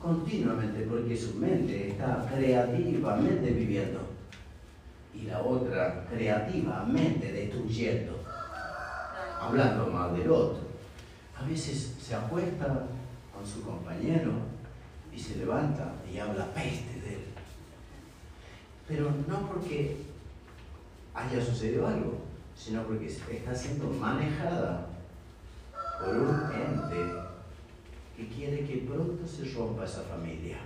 Continuamente, porque su mente está creativamente viviendo y la otra creativamente destruyendo, hablando mal del otro. A veces se acuesta con su compañero y se levanta y habla peste de él. Pero no porque haya sucedido algo, sino porque está siendo manejada por un ente que quiere que pronto se rompa esa familia.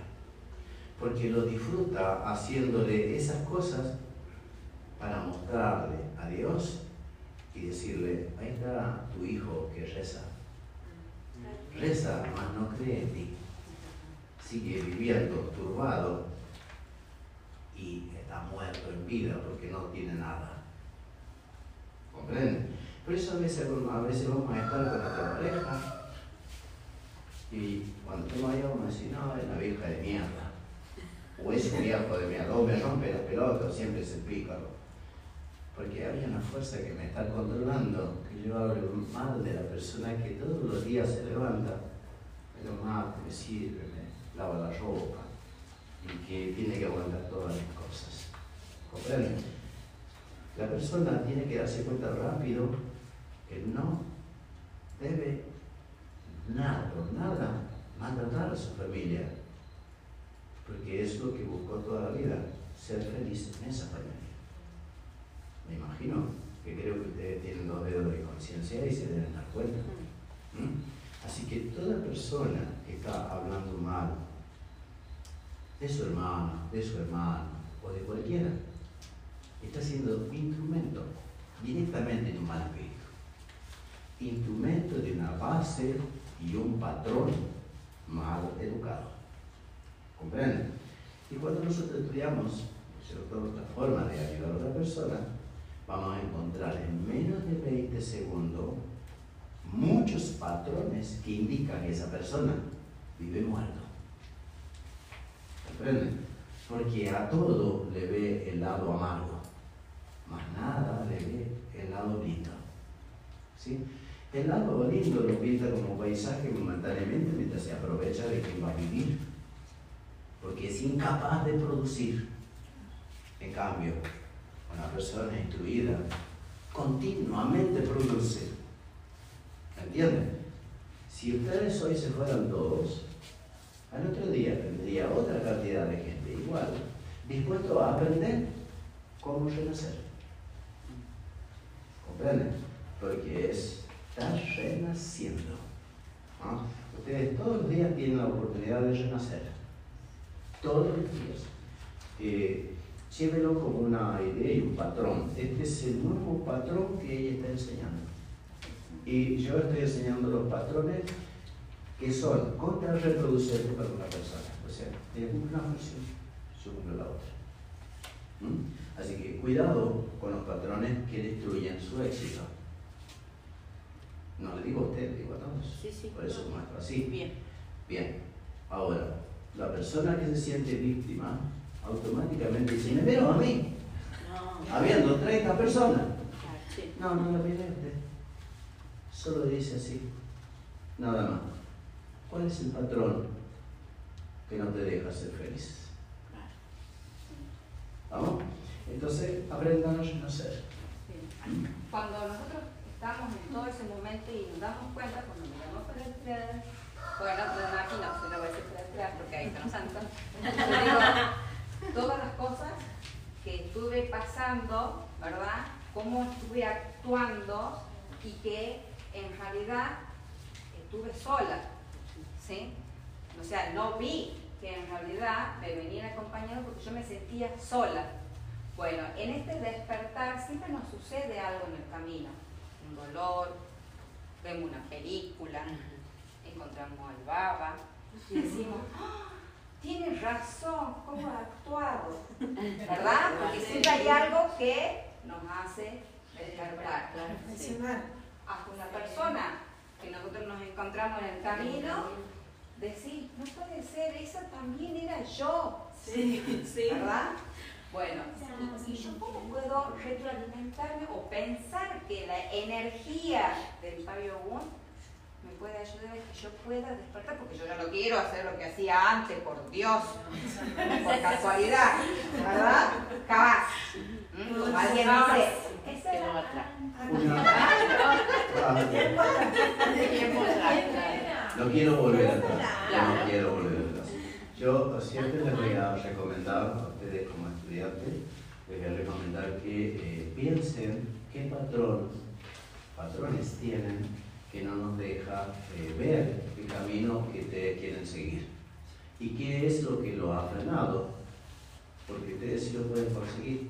Porque lo disfruta haciéndole esas cosas para mostrarle a Dios y decirle, ahí está tu hijo que reza reza, mas no cree en ti. Sigue viviendo turbado y está muerto en vida porque no tiene nada. ¿Comprende? Por eso a veces, a veces vamos a estar con nuestra pareja y cuando estemos allá vamos a decir, no, es una vieja de mierda. O es un viejo de mierda, o me rompe las pelotas, siempre es el. Porque hay una fuerza que me está controlando, que yo hablo mal de la persona que todos los días se levanta, me lo mata, me sirve, me lava la ropa, y que tiene que aguantar todas las cosas. ¿Comprenden? La persona tiene que darse cuenta rápido que no debe nada, nada, maltratar a su familia, porque es lo que buscó toda la vida, ser feliz en esa familia. Me imagino que creo que ustedes tienen dos dedos de conciencia y se deben dar cuenta. ¿Mm? Así que toda persona que está hablando mal de su hermano, de su hermano o de cualquiera, está siendo instrumento directamente de un mal espíritu. Instrumento de una base y un patrón mal educado. ¿Comprenden? Y cuando nosotros estudiamos otra forma de ayudar a otra persona, vamos a encontrar en menos de 20 segundos muchos patrones que indican que esa persona vive muerto. ¿Comprenden? Porque a todo le ve el lado amargo, más nada le ve el lado lindo. ¿Sí? El lado lindo lo pinta como paisaje momentáneamente mientras se aprovecha de quien va a vivir, porque es incapaz de producir. En cambio, una persona instruida continuamente produce. ¿Entienden? Si ustedes hoy se fueran todos, al otro día tendría otra cantidad de gente igual, dispuesto a aprender cómo renacer. ¿Comprenden? Porque es estar renaciendo. Ustedes todos los días tienen la oportunidad de renacer. Todos los días. Eh, llévelo como una idea y un patrón. Este es el nuevo patrón que ella está enseñando. Y yo estoy enseñando los patrones que son contrarreproducentes para una persona. O sea, ella una función, yo cumplo la otra. ¿Mm? Así que cuidado con los patrones que destruyen su éxito. No le digo a usted, le digo a todos. Sí, sí. Por eso muestro así. Bien. Bien. Ahora, la persona que se siente víctima automáticamente dice, ¿me veo a mí? No. Habiendo 30 personas. Ah, sí. No, no lo mire usted. Solo dice así. Nada más. ¿Cuál es el patrón que no te deja ser feliz? ¿Vamos? Entonces, aprendan a reconocer. Cuando nosotros estamos en todo ese momento y nos damos cuenta, cuando miramos para atrás, bueno, no, aquí no, se lo voy a decir para atrás porque ahí están los santos, *laughs* todas las cosas que estuve pasando, ¿verdad? Cómo estuve actuando y que en realidad estuve sola, ¿sí? O sea, no vi que en realidad me venían acompañando porque yo me sentía sola. Bueno, en este despertar siempre nos sucede algo en el camino, un dolor, vemos una película, encontramos al baba y decimos, ¡Ah! Tiene razón, ¿cómo ha actuado? ¿Verdad? Porque siempre hay algo que nos hace despertar. Hasta una persona que nosotros nos encontramos en el camino, decir, no puede ser, esa también era yo. Sí, sí. ¿Verdad? Bueno, ¿y, yo cómo puedo retroalimentarme o pensar que la energía del Fabio me puede ayudar a que yo pueda despertar? Porque yo ya no quiero hacer lo que hacía antes, por Dios, *laughs* por casualidad, ¿verdad? Jamás. ¿Mm? Alguien dice, esa Quedó era atrás. No quiero volver atrás. No quiero volver atrás. Yo siempre les voy a recomendar a ustedes como estudiantes, les voy a recomendar que eh, piensen qué patrón, patrones tienen que no nos deja eh, ver el camino que ustedes quieren seguir. Y qué es lo que lo ha frenado. Porque ustedes sí lo pueden conseguir.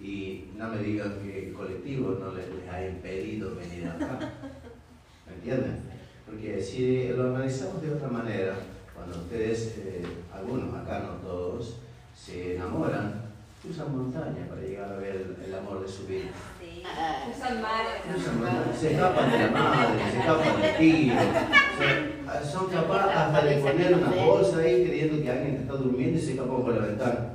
Y no me digan que el colectivo no les, ha impedido venir acá. ¿Me entienden? Porque si lo analizamos de otra manera, cuando ustedes, eh, algunos acá, no todos, se enamoran, usan montaña para llegar a ver el amor de su vida. Usan se escapan de la madre, se escapan tío, se- son capaces hasta de poner una bolsa ahí creyendo que alguien está durmiendo y se escapan por la ventana.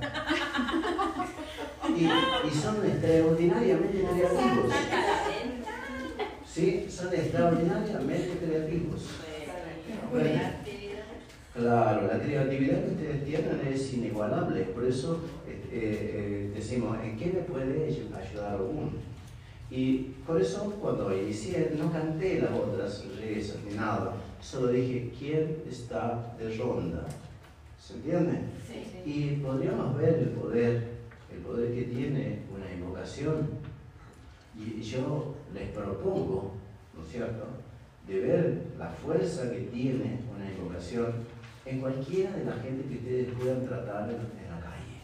Y, y son extraordinariamente creativos. Sí, son extraordinariamente creativos. Actividad. Claro, la creatividad que ustedes tienen es inigualable, por eso eh, eh, decimos, ¿en qué me puede ayudar uno? Y por eso cuando inicié no canté las otras rezas ni nada, solo dije, ¿quién está de ronda? ¿Se entiende? Sí. Y podríamos ver el poder, el poder que tiene una invocación. Y yo les propongo, ¿no es cierto?, de ver la fuerza que tiene una invocación en cualquiera de la gente que ustedes puedan tratar en la calle.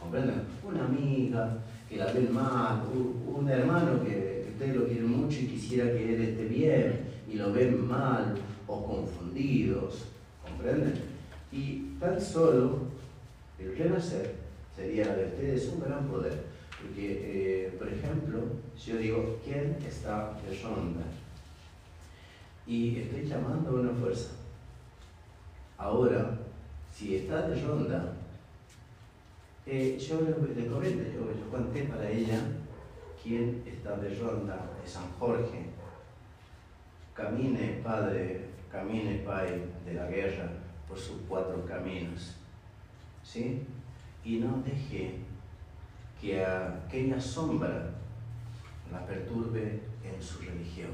¿Comprenden? Una amiga que la ven mal, un, hermano que ustedes lo quieren mucho y quisiera que él esté bien y lo ven mal o confundidos. ¿Comprenden? Y tan solo el renacer sería de ustedes un gran poder. Porque, eh, por ejemplo, si yo digo, ¿quién está de ronda? Y estoy llamando a una fuerza. Ahora, si está de ronda, eh, yo le, comento, yo, yo conté para ella quién está de ronda de San Jorge. Camine, Padre, camine, Pai de la guerra por sus cuatro caminos. ¿Sí? Y no deje que aquella sombra la perturbe en su religión.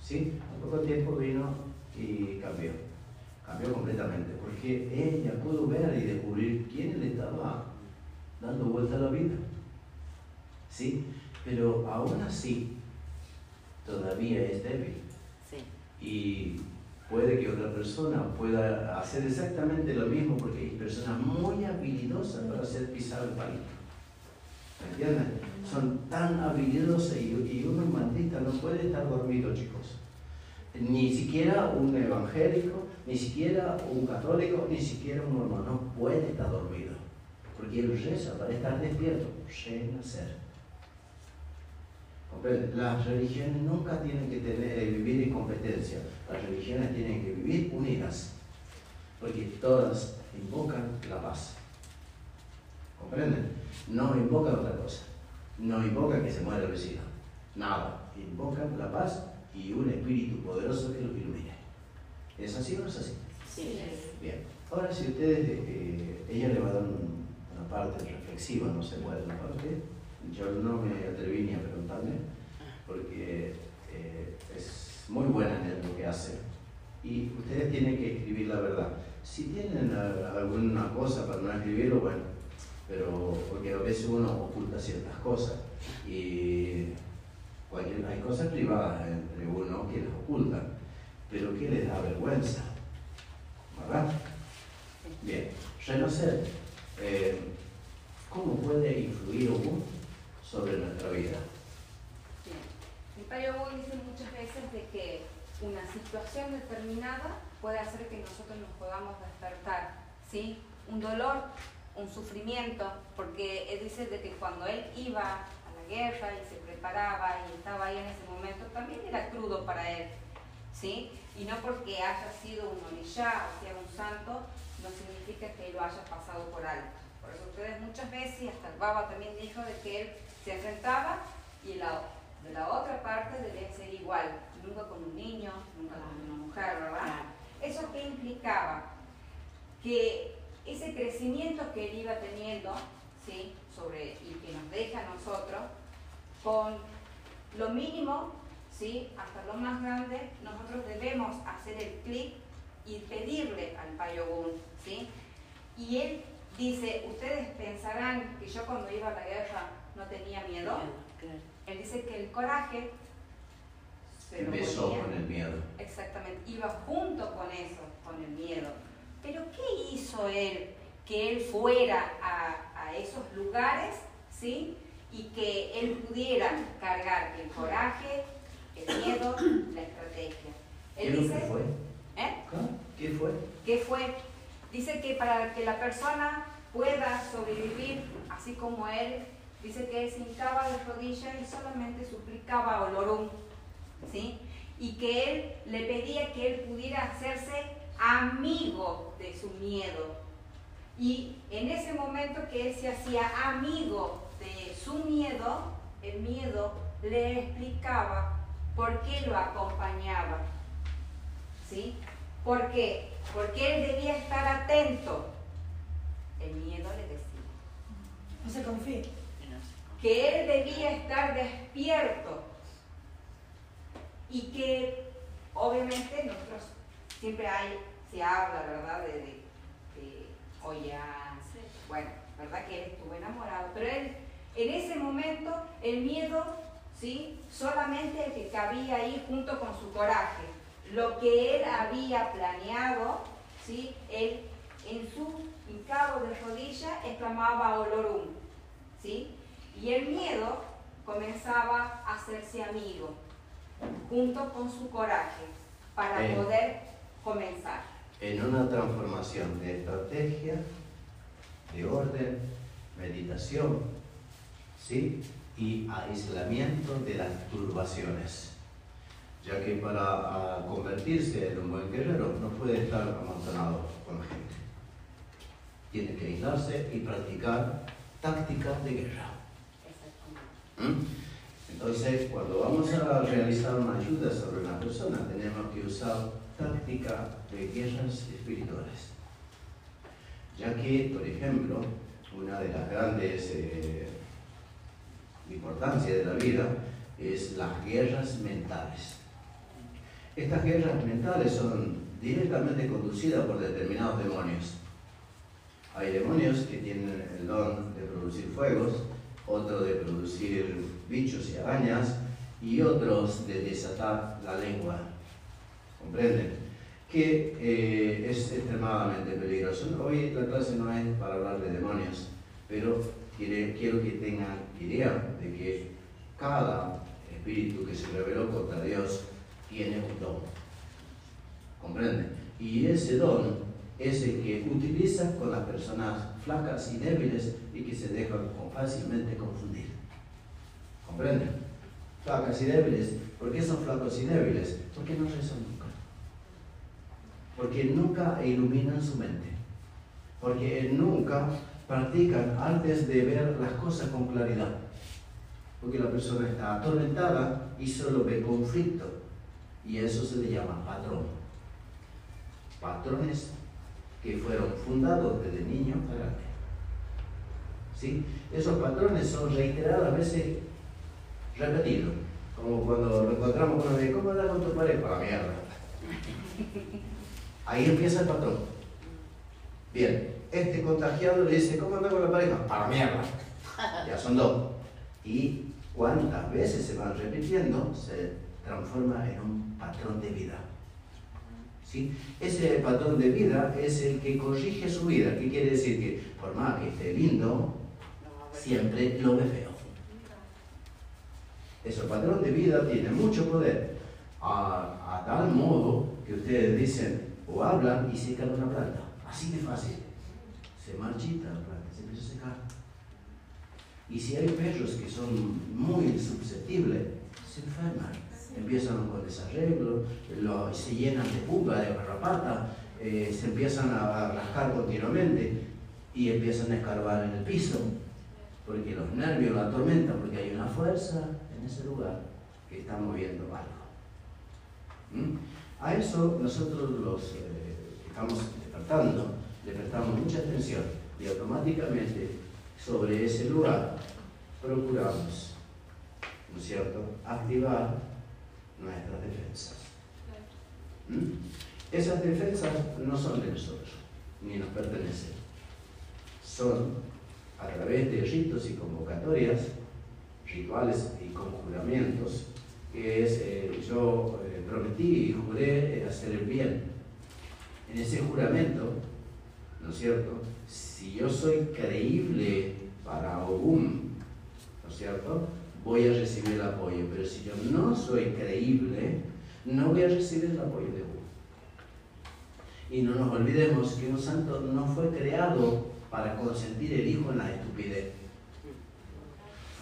¿Sí? Al poco tiempo vino y cambió. Cambió completamente, porque ella pudo ver y descubrir quién le estaba dando vuelta a la vida. ¿Sí? Pero aún así, todavía es débil. Sí. Y puede que otra persona pueda hacer exactamente lo mismo, porque hay personas muy habilidosas para hacer pisar el palito. ¿Me entienden? Son tan habilidosas y, y un humanista no puede estar dormido, chicos. Ni siquiera un evangélico, ni siquiera un católico, ni siquiera un mormón no puede estar dormido. Porque él reza para estar despierto, renacer. Las religiones nunca tienen que tener, eh, vivir en competencia. Las religiones tienen que vivir unidas. Porque todas invocan la paz. ¿Comprenden? No invocan otra cosa. No invocan que se muera el vecino. Nada. Invocan la paz y un espíritu poderoso que los ilumine. ¿Es así o no es así? Sí. Bien. Ahora, si ustedes, eh, ella le va a dar un- una parte reflexiva, no sé cuál es la parte, yo no me atreví ni a preguntarle, porque eh, es muy buena en lo que hace. Y ustedes tienen que escribir la verdad. Si tienen alguna cosa para no escribirlo, bueno, pero porque a veces uno oculta ciertas cosas y cualquier- hay cosas privadas entre uno que les ocultan, pero que les da vergüenza, ¿verdad? Bien, reconocer eh, cómo puede influir uno sobre nuestra vida. Bien. El Payo Wu dice muchas veces de que una situación determinada puede hacer que nosotros nos podamos despertar, ¿sí? Un dolor, un sufrimiento, porque él dice de que cuando él iba a la guerra y se preparaba y estaba ahí en ese momento, también era crudo para él, ¿sí? Y no porque haya sido un orillá o sea un santo, no significa que lo haya pasado por alto. Por eso ustedes muchas veces, y hasta el Baba también dijo de que él se enfrentaba y la, de la otra parte debía ser igual, nunca con un niño, nunca con una mujer, ¿verdad? ¿Eso qué implicaba? Que ese crecimiento que él iba teniendo, ¿sí? Sobre, y que nos deja a nosotros, con lo mínimo, ¿sí? Hasta lo más grande, nosotros debemos hacer el clic y pedirle al Payogun, ¿sí? Y él dice, ustedes pensarán que yo cuando iba a la guerra no tenía miedo. Claro. Él dice que el coraje se lo Empezó ponía- con el miedo. Exactamente, iba junto con eso, con el miedo. Pero ¿qué hizo él que él fuera a, a esos lugares, ¿sí? Y que él pudiera cargar el coraje, el miedo, la estrategia. ¿Qué Él lo dice, que fue? ¿eh? ¿Qué fue? ¿Qué fue? Dice que para que la persona pueda sobrevivir así como él, dice que él se hincaba de rodillas y solamente suplicaba olorum, ¿sí? Y que él le pedía que él pudiera hacerse amigo de su miedo. Y en ese momento que él se hacía amigo de su miedo, el miedo le explicaba por qué lo acompañaba. ¿Sí? ¿Por qué? Porque él debía estar atento. El miedo le decía. No se confía. Que él debía estar despierto. Y que obviamente nosotros siempre hay, se habla, ¿verdad? De, de, de Ollán, bueno, ¿verdad? Que él estuvo enamorado. Pero él, en ese momento, el miedo, ¿sí? Solamente el que cabía ahí junto con su coraje. Lo que él había planeado, ¿sí? Él en su hincado de rodilla exclamaba olorum, ¿sí? Y el miedo comenzaba a hacerse amigo, junto con su coraje, para Eh. poder comenzar. En una transformación de estrategia, de orden, meditación, ¿sí? Y aislamiento de las turbaciones. Ya que para ah, convertirse en un buen guerrero no puede estar amontonado con la gente. Tiene que aislarse y practicar tácticas de guerra. ¿Mm? Entonces, cuando vamos a realizar una ayuda sobre una persona, tenemos que usar táctica de guerras espirituales. Ya que, por ejemplo, una de las grandes eh, importancias de la vida es las guerras mentales. Estas guerras mentales son directamente conducidas por determinados demonios. Hay demonios que tienen el don de producir fuegos, otro de producir bichos y arañas y otros de desatar la lengua. ¿Comprenden? Que eh, es extremadamente peligroso. Hoy la clase no es para hablar de demonios, pero quiero que tengan idea de que cada espíritu que se rebeló contra Dios tiene un don. ¿Comprenden? Y ese don es el que utiliza con las personas flacas y débiles y que se dejan fácilmente confundir. ¿Comprenden? Flacas y débiles. ¿Por qué son flacos y débiles? Porque no rezan nunca. Porque nunca iluminan su mente. Porque nunca practican antes de ver las cosas con claridad. Porque la persona está atormentada y solo ve conflicto. Y eso se le llama patrón. Patrones que fueron fundados desde niño a grande. ¿Sí? Esos patrones son reiteradas veces repetidos. Como cuando lo encontramos con una ¿cómo andas con tu pareja? La mierda. Ahí empieza el patrón. Bien, este contagiado le dice, ¿cómo andas con la pareja? Para mierda. *laughs* Ya son dos. Y cuántas veces se van repitiendo, se transforma en un patrón de vida. ¿Sí? Ese patrón de vida es el que corrige su vida. ¿Qué quiere decir? Que por más que esté lindo, siempre lo ve feo. Ese patrón de vida tiene mucho poder, a, a tal modo que ustedes dicen o hablan y secan una planta. Así de fácil. Se marchita la planta, se empieza a secar. Y si hay perros que son muy susceptibles, se enferman. Empiezan con desarreglo, lo- se llenan de pulga, de garrapata, eh, se empiezan a, a rascar continuamente y empiezan a escarbar en el piso, porque los nervios la atormentan, porque hay una fuerza en ese lugar que está moviendo algo. ¿Mm? A eso nosotros los eh, estamos despertando le prestamos mucha atención y automáticamente sobre ese lugar procuramos, ¿no cierto?, activar nuestras defensas. ¿Mm? Esas defensas no son de nosotros, ni nos pertenecen. Son a través de ritos y convocatorias, rituales y conjuramientos, que es, eh, yo eh, prometí y juré eh, hacer el bien. En ese juramento, ¿no es cierto? Si yo soy creíble para Ogún, ¿no es cierto? voy a recibir el apoyo, pero si yo no soy creíble, no voy a recibir el apoyo de uno. Y no nos olvidemos que un santo no fue creado para consentir el hijo en la estupidez.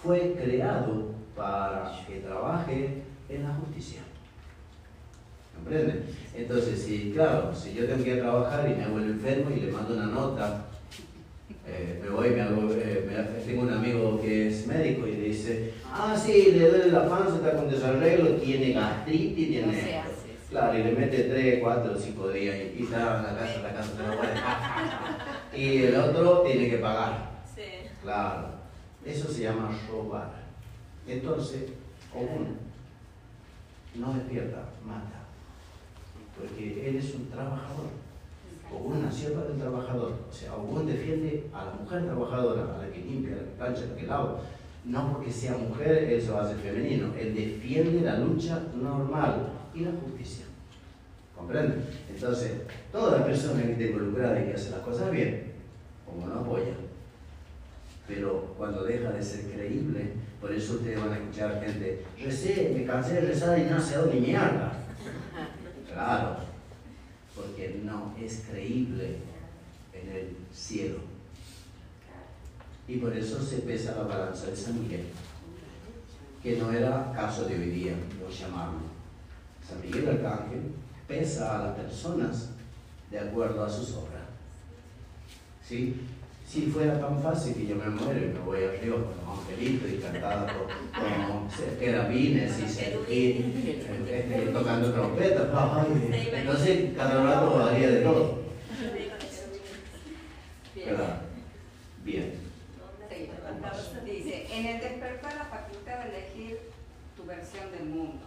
Fue creado para que trabaje en la justicia. ¿Comprende? Entonces, si, claro, si yo tengo que ir a trabajar y me hago el enfermo y le mando una nota, eh, me voy, me hago, eh, tengo un amigo que es médico y le dice, ah, sí, le duele la panza, está con desarreglo, tiene gastritis, tiene... Claro, y le mete 3, 4, 5 días y, está en la casa, la casa no puede. Y el otro tiene que pagar. Sí. Claro. Eso se llama robar. Entonces, común, no despierta, mata. Porque él es un trabajador. Ogún nació para el trabajador. O sea, Ogún defiende a la mujer trabajadora, a la que limpia, a la que plancha, a la que lava. No porque sea mujer, eso hace femenino. Él defiende la lucha normal y la justicia. ¿Comprenden? Entonces, toda persona que esté involucrada y que hace las cosas bien, como no apoya. Pero cuando deja de ser creíble, por eso ustedes van a escuchar gente, recé, me cansé de rezar y no se ni mierda. Claro, porque no es creíble en el cielo. Y por eso se pesa la balanza de San Miguel, que no era caso de hoy día, lo llamarlo. San Miguel Arcángel pesa a las personas de acuerdo a sus obras. ¿Sí? Si fuera tan fácil que yo me muero y me voy a Río con los angelitos y cantando como querabines y servín, este, tocando trompetas, entonces cada rato haría de todo. ¿Verdad? Bien. Dice, en el despertar la facultad de elegir tu versión del mundo.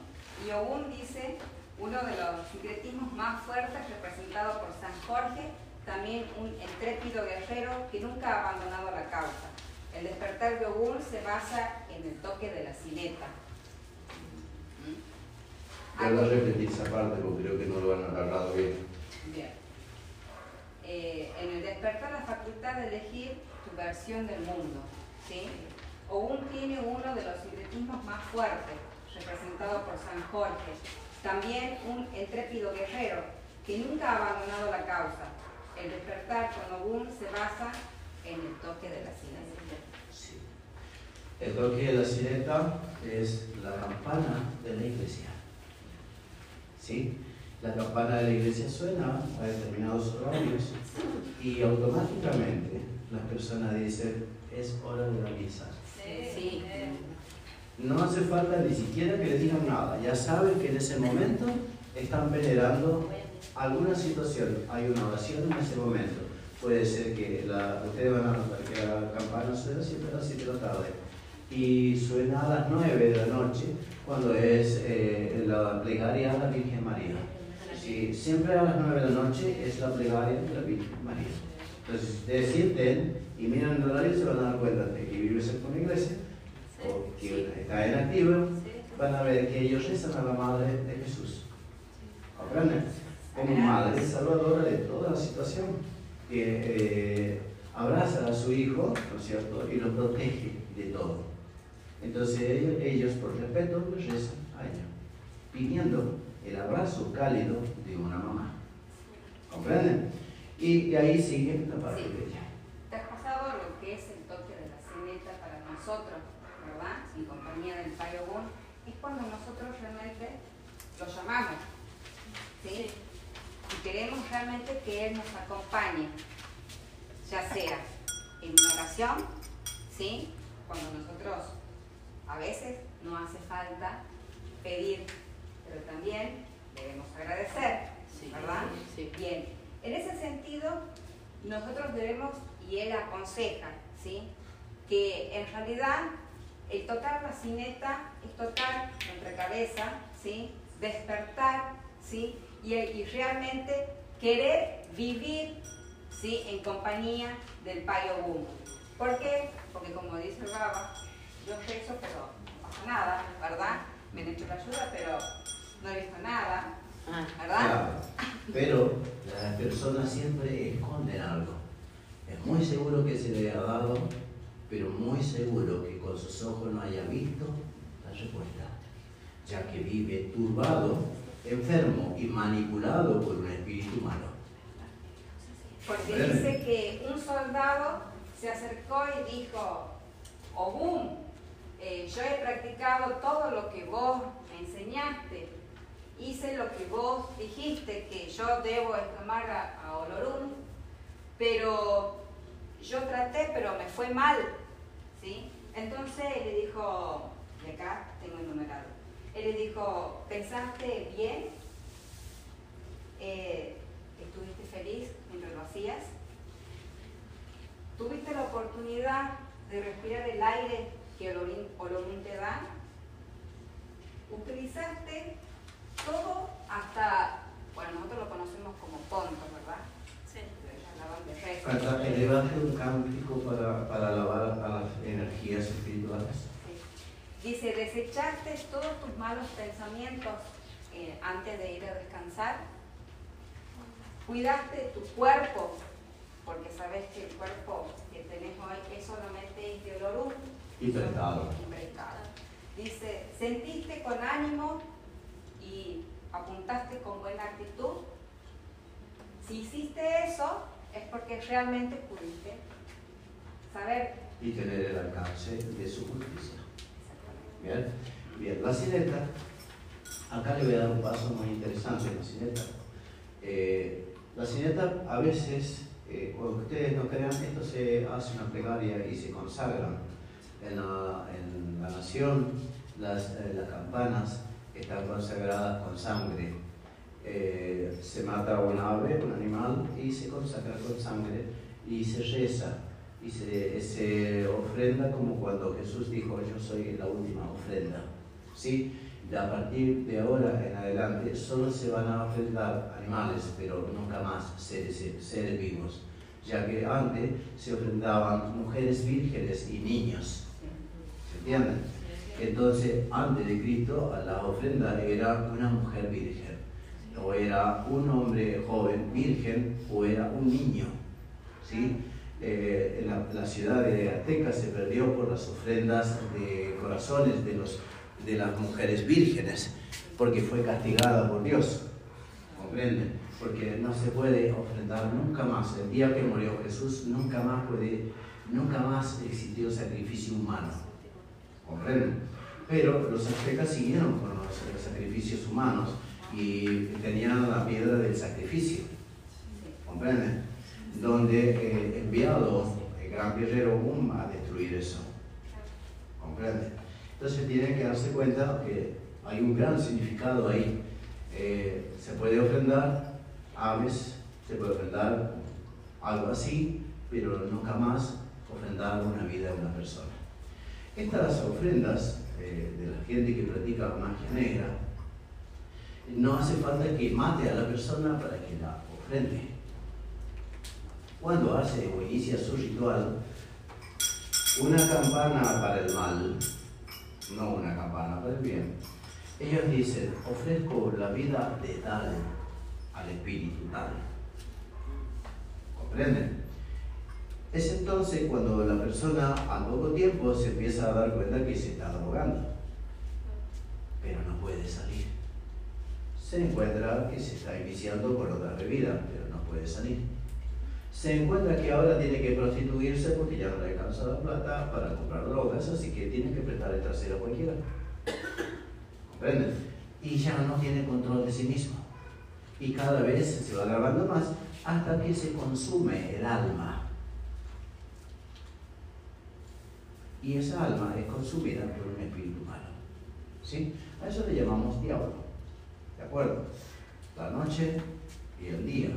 Y aún dice, uno de los secretismos más fuertes representado por San Jorge, también un intrépido guerrero que nunca ha abandonado la causa. El despertar de Ogún se basa en el toque de la cineta. Voy a repetir esa parte porque creo que no lo han hablado bien. Bien. Eh, en el despertar la facultad de elegir tu versión del mundo. ¿sí? Ogún tiene uno de los secretismos más fuertes, representado por San Jorge. También un intrépido guerrero que nunca ha abandonado la causa. El despertar con Ogún se basa en el toque de la sireta. Sí. El toque de la sireta es la campana de la iglesia. ¿Sí? La campana de la iglesia suena a determinados horarios y automáticamente las personas dicen es hora de la misa. Sí. No hace falta ni siquiera que les digan nada. Ya saben que en ese momento están venerando alguna situación. Hay una oración en ese momento. Puede ser que la, ustedes van a notar que la campana suena siempre a las 7 de la tarde y suena a las 9 de la noche cuando es eh, la plegaria a la Virgen María. Sí, siempre a las 9 de la noche es la plegaria de la Virgen María. Entonces, si ustedes sienten y miran el horario, se van a dar cuenta de que vive cerca de la iglesia o que está en activo, van a ver que ellos rezan a la Madre de Jesús. ¿Comprenden? Como madre salvadora de toda la situación, que eh, abraza a su hijo, ¿no es cierto?, y lo protege de todo. Entonces ellos, por respeto, rezan a ella, pidiendo el abrazo cálido de una mamá. ¿Comprenden? Y, ahí sigue la parte de ella. ¿Te has pasado lo que es el toque de la ceneta para nosotros? En compañía del Payogún, es cuando nosotros realmente lo llamamos, ¿sí? Y queremos realmente que Él nos acompañe, ya sea en una oración, ¿sí? Cuando nosotros a veces no hace falta pedir, pero también debemos agradecer, ¿verdad? Bien, en ese sentido, nosotros debemos, y Él aconseja, ¿sí? Que en realidad el tocar la cineta es tocar nuestra cabeza, ¿sí? despertar ¿sí? Y, realmente querer vivir ¿sí? en compañía del Payo Boom. ¿Por qué? Porque como dice el Baba, yo eso, pero no pasa nada, ¿verdad? Me han hecho la ayuda, pero no he visto nada, ah. ¿verdad? pero la persona siempre esconde algo. Es muy seguro que se le ha dado pero muy seguro que con sus ojos no haya visto la respuesta, ya que vive turbado, enfermo y manipulado por un espíritu malo. Porque dice que un soldado se acercó y dijo, Obum, eh, yo he practicado todo lo que vos me enseñaste, hice lo que vos dijiste que yo debo exclamar a, a Olorum, pero yo traté, pero me fue mal, ¿sí? Entonces le dijo, de acá tengo el numerado, él le dijo, ¿pensaste bien? Eh, ¿Estuviste feliz mientras lo hacías? ¿Tuviste la oportunidad de respirar el aire que Olorín te da? ¿Utilizaste todo hasta, bueno, nosotros lo conocemos como ponto, ¿verdad? Sí. Hasta elevaste un cántico para, para alabar a las energías espirituales. Dice, desechaste todos tus malos pensamientos eh, antes de ir a descansar. Cuidaste tu cuerpo, porque sabes que el cuerpo que tenés hoy es solamente. Y prestado. Y prestado. Dice, sentiste con ánimo y apuntaste con buena actitud. Si hiciste eso, es porque realmente pudiste saber. Y tener el alcance de su justicia. Bien, bien. La cineta, acá le voy a dar un paso muy interesante la cineta. Eh, la cineta a veces, eh, cuando ustedes no crean, esto se hace una plegaria y se consagran en la, en la nación, las, eh, las campanas están consagradas con sangre. Eh, se mata un ave, un animal, y se consagra con sangre y se reza y se, se ofrenda como cuando Jesús dijo, yo soy la última ofrenda. ¿Sí? a partir de ahora en adelante solo se van a ofrendar animales, pero nunca más seres, seres vivos, ya que antes se ofrendaban mujeres vírgenes y niños. ¿Se entiende? Entonces, antes de Cristo, la ofrenda era una mujer virgen, o era un hombre joven virgen, o era un niño. ¿sí? Eh, la, la, ciudad de Azteca se perdió por las ofrendas de corazones de, los, de las mujeres vírgenes, porque fue castigada por Dios. ¿Comprenden? Porque no se puede ofrendar nunca más. El día que murió Jesús, nunca más puede, nunca más existió sacrificio humano. ¿Comprenden? Pero los aztecas siguieron con los sacrificios humanos y tenían la piedra del sacrificio. ¿Comprenden? Donde eh, enviado el gran guerrero Um a destruir eso. ¿Comprenden? Entonces tienen que darse cuenta que hay un gran significado ahí. Eh, se puede ofrendar aves, se puede ofrendar algo así, pero nunca más ofrendar una vida de una persona. Estas ofrendas eh, de la gente que practica magia negra, no hace falta que mate a la persona para que la ofrende. Cuando hace o inicia su ritual, una campana para el mal, no una campana para el bien, ellos dicen, ofrezco la vida de tal al espíritu tal. ¿Comprenden? Es entonces cuando la persona a poco tiempo se empieza a dar cuenta que se está drogando, pero no puede salir. Se encuentra que se está iniciando por otra bebida, pero no puede salir. Se encuentra que ahora tiene que prostituirse porque ya no le alcanza la plata para comprar drogas, así que tiene que prestar el trasero a cualquiera. ¿Comprenden? Y ya no tiene control de sí mismo. Y cada vez se va agravando más hasta que se consume el alma y esa alma es consumida por un espíritu malo. ¿Sí? A eso le llamamos diablo. ¿De acuerdo? La noche y el día,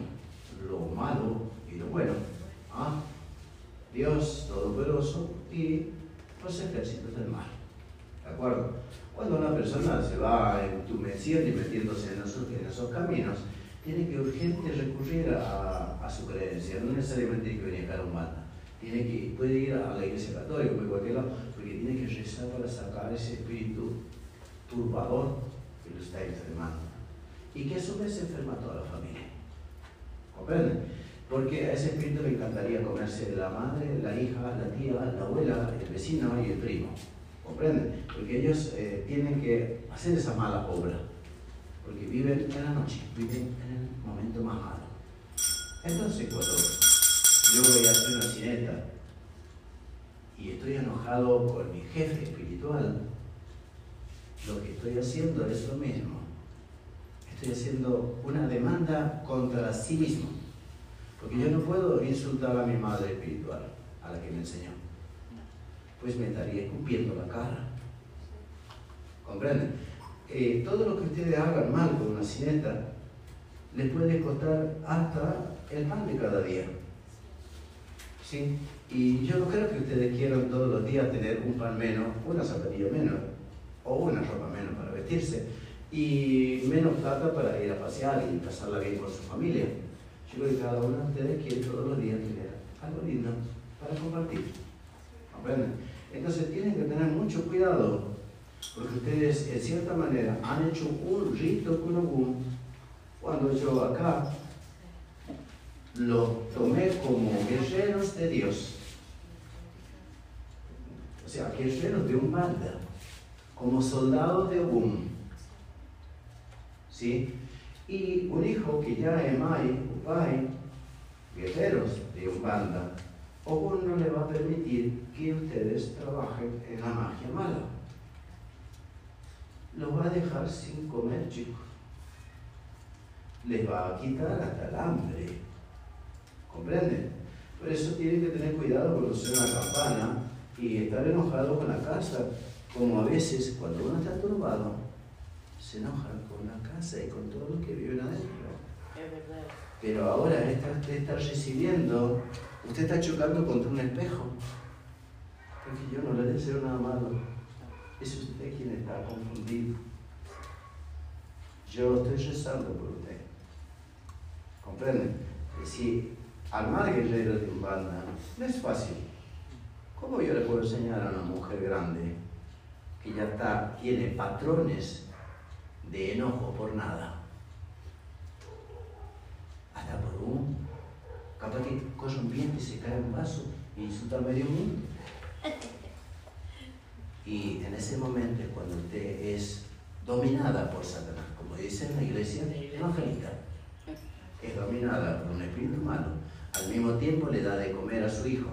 lo malo lo bueno. ¿Ah? Dios Todopoderoso y los ejércitos del mal. ¿De acuerdo? Cuando una persona se va entumeciendo y metiéndose en esos, en esos caminos, tiene que urgente recurrir a, a, su creencia, no necesariamente tiene que venir a un mal tiene que, puede ir a la iglesia católica, puede cualquier lado, porque tiene que rezar para sacar ese espíritu turbador que lo está enfermando. Y que a su vez enferma a toda la familia. ¿Comprenden? Porque a ese espíritu le encantaría comerse la madre, la hija, la tía, la abuela, el vecino y el primo. ¿Comprenden? Porque ellos eh, tienen que hacer esa mala obra. Porque viven en la noche, viven en el momento más malo. Entonces, cuando yo voy a hacer una cineta y estoy enojado por mi jefe espiritual, lo que estoy haciendo es lo mismo. Estoy haciendo una demanda contra sí mismo. Porque yo no puedo insultar a mi madre espiritual, a la que me enseñó. Pues me estaría escupiendo la cara. ¿Comprenden? Eh, todo lo que ustedes hagan mal con una cineta les puede costar hasta el pan de cada día. ¿Sí? Y yo no creo que ustedes quieran todos los días tener un pan menos, una zapatilla menos, o una ropa menos para vestirse, y menos plata para ir a pasear y pasarla bien con su familia. Yo creo que cada uno de ustedes quiere todos los días tener algo lindo para compartir. ¿Comprenden? Entonces tienen que tener mucho cuidado, porque ustedes en cierta manera han hecho un rito con algún, cuando yo acá lo tomé como guerreros de Dios. O sea, guerreros de un banda, como soldados de un. ¿Sí? Y un hijo que ya es mai, pai, guerreros de un banda, o no le va a permitir que ustedes trabajen en la magia mala. Los va a dejar sin comer, chicos. Les va a quitar hasta el hambre. ¿Comprenden? Por eso tienen que tener cuidado cuando suena la campana y estar enojado con la casa, como a veces cuando uno está turbado, se enojan con la casa y con todo lo que viven adentro. Es verdad. Pero ahora está, usted está recibiendo, usted está chocando contra un espejo. Porque yo no le deseo nada malo. Es usted quien está confundido. Yo estoy rezando por usted. ¿Comprenden? Si armar guerreros de un banda no es fácil. ¿Cómo yo le puedo enseñar a una mujer grande que ya está, tiene patrones de enojo por nada? Hasta por un, capaz que coge un viento y se cae un vaso y insulta a medio mundo. Y en ese momento cuando usted es dominada por Satanás, como dice en la iglesia evangelista, es dominada por un espíritu malo, al mismo tiempo le da de comer a su hijo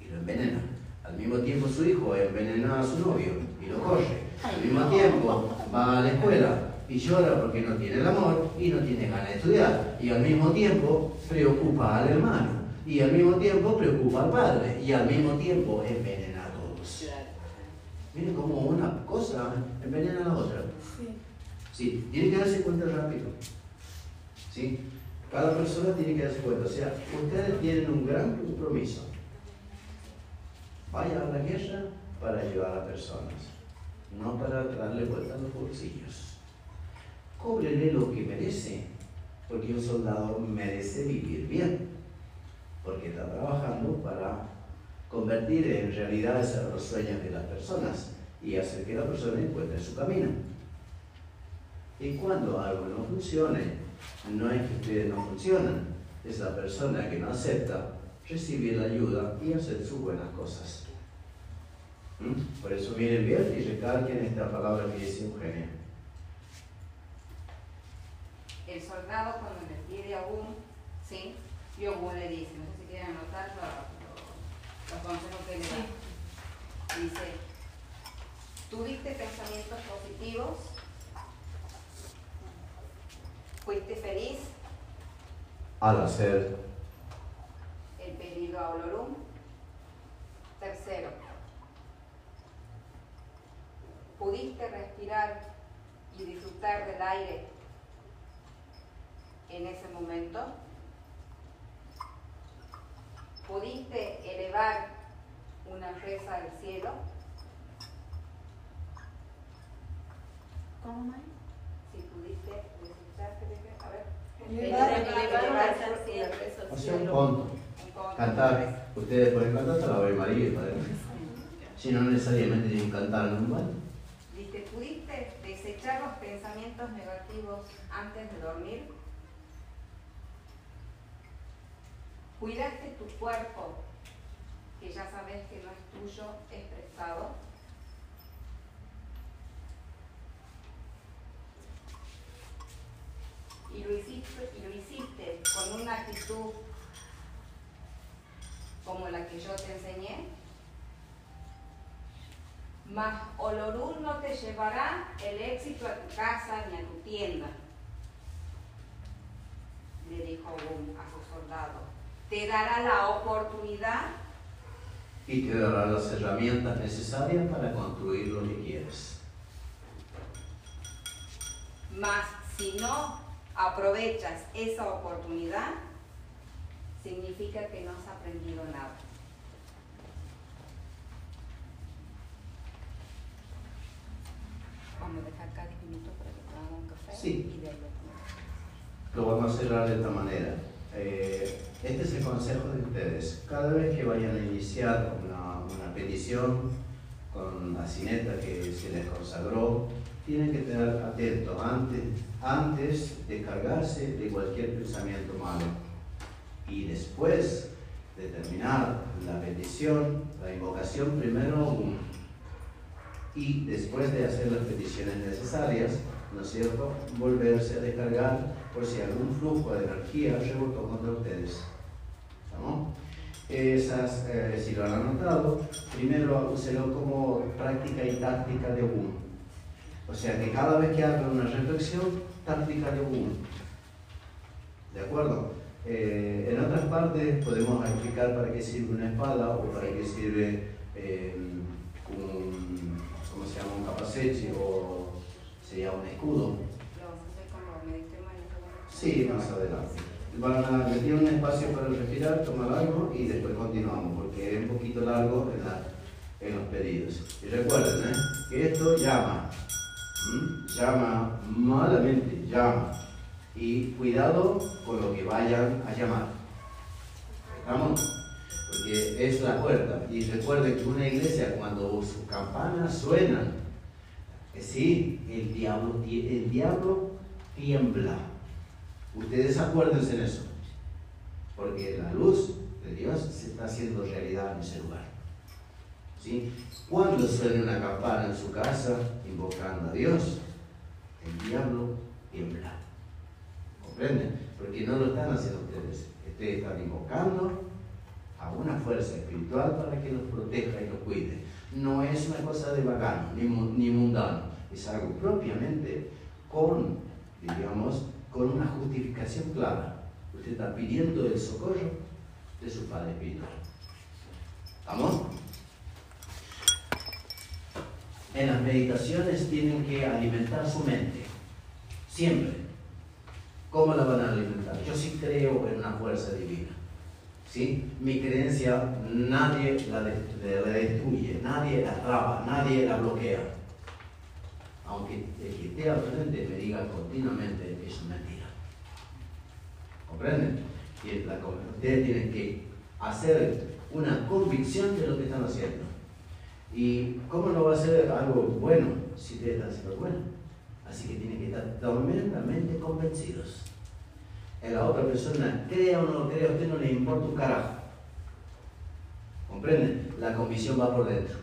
y lo envenena. Al mismo tiempo su hijo envenena a su novio y lo corre. Al mismo tiempo va a la escuela y llora porque no tiene el amor y no tiene ganas de estudiar. Y al mismo tiempo preocupa al hermano. Y al mismo tiempo preocupa al padre. Y al mismo tiempo envenena a todos. Miren cómo una cosa envenena a la otra. Sí. Sí, tiene que darse cuenta rápido. ¿Sí? Cada persona tiene que darse cuenta. O sea, ustedes tienen un gran compromiso. Vaya a la guerra para ayudar a personas, no para darle vuelta a los bolsillos. Cóbrele lo que merece, porque un soldado merece vivir bien, porque está trabajando para convertir en realidad esos los sueños de las personas y hacer que la persona encuentre su camino. Y cuando algo no funcione, no es que ustedes no funcionan, es la persona que no acepta recibir la ayuda y hacer sus buenas cosas. ¿Mm? Por eso miren bien y recalquen esta palabra que dice Eugenia. El soldado cuando le pide a Ogún, ¿sí? Y Ogún le dice, no sé si quieren anotar los, consejos que le da. Dice, ¿tuviste pensamientos positivos? ¿Fuiste feliz? Al hacer El pedido a Olorum. Tercero, ¿pudiste respirar y disfrutar del aire en ese momento? ¿Pudiste elevar una reza al cielo? ¿Cómo más? Si pudiste a ver, Elevar- o sea, un cielo. conto. un conto. Cantar. Ustedes pueden cantar hasta la Ave María, Padre. Si no necesariamente tienen que cantar en un baño. ¿pudiste desechar los pensamientos negativos antes de dormir? Cuidaste tu cuerpo, que ya sabes que no es tuyo, es prestado. Y lo hiciste, con una actitud como la que yo te enseñé. Mas Olorún no te llevará el éxito a tu casa ni a tu tienda, le dijo a sus soldados. Te dará la oportunidad y te dará las herramientas necesarias para construir lo que quieres. Mas si no aprovechas esa oportunidad, significa que no has aprendido nada. Vamos a dejar acá 10 minutos para que tomamos un café Sí. y de ahí lo Lo vamos a cerrar de esta manera. Eh, este es el consejo de ustedes. Cada vez que vayan a iniciar una, una petición con la cineta que se les consagró, tienen que estar atentos antes, antes de cargarse de cualquier pensamiento malo. Y después de terminar la petición, la invocación, primero. Y después de hacer las peticiones necesarias, ¿no es cierto?, volverse a descargar por si algún flujo de energía rebotó contra ustedes. ¿Estamos? Esas, eh, si lo han anotado, primero úselo como práctica y táctica de uno. O sea que cada vez que haga una reflexión, táctica de uno. ¿De acuerdo? Eh, en otras partes podemos explicar para qué sirve una espada o para qué sirve eh, un, ¿cómo se llama? un capacete o sería un escudo. Lo vamos a hacer cuando meditemos en esto. Sí, más adelante. Van a meter un espacio para respirar, tomar algo y después continuamos, porque es un poquito largo en, los pedidos. Y recuerden ¿eh? que esto llama, llama malamente, llama. Y cuidado con lo que vayan a llamar. ¿Estamos? Porque es la puerta. Y recuerden que una iglesia, cuando sus campanas suenan, eh, sí, el diablo, el diablo tiembla. Ustedes acuérdense en eso, porque la luz de Dios se está haciendo realidad en ese lugar. ¿Sí? Cuando suene una campana en su casa invocando a Dios, el diablo tiembla. ¿Comprenden? Porque no lo están haciendo ustedes. Ustedes están invocando a una fuerza espiritual para que los proteja y los cuide. No es una cosa de vagano ni, ni mundano, es algo propiamente con, digamos, con una justificación clara. Usted está pidiendo el socorro de su Padre Espiritual. ¿Estamos? En las meditaciones tienen que alimentar su mente, siempre. ¿Cómo la van a alimentar? Yo sí creo en una fuerza divina. ¿sí? Mi creencia nadie la, de- de- la destruye, nadie la traba, nadie la bloquea. Aunque el que esté al frente me diga continuamente es mentira. ¿Comprenden? Ustedes tienen que hacer una convicción de lo que están haciendo. ¿Y cómo no va a ser algo bueno si ustedes están haciendo bueno? Así que tienen que estar tremendamente convencidos. En la otra persona, crea o no crea, a usted no le importa un carajo. ¿Comprenden? La convicción va por dentro.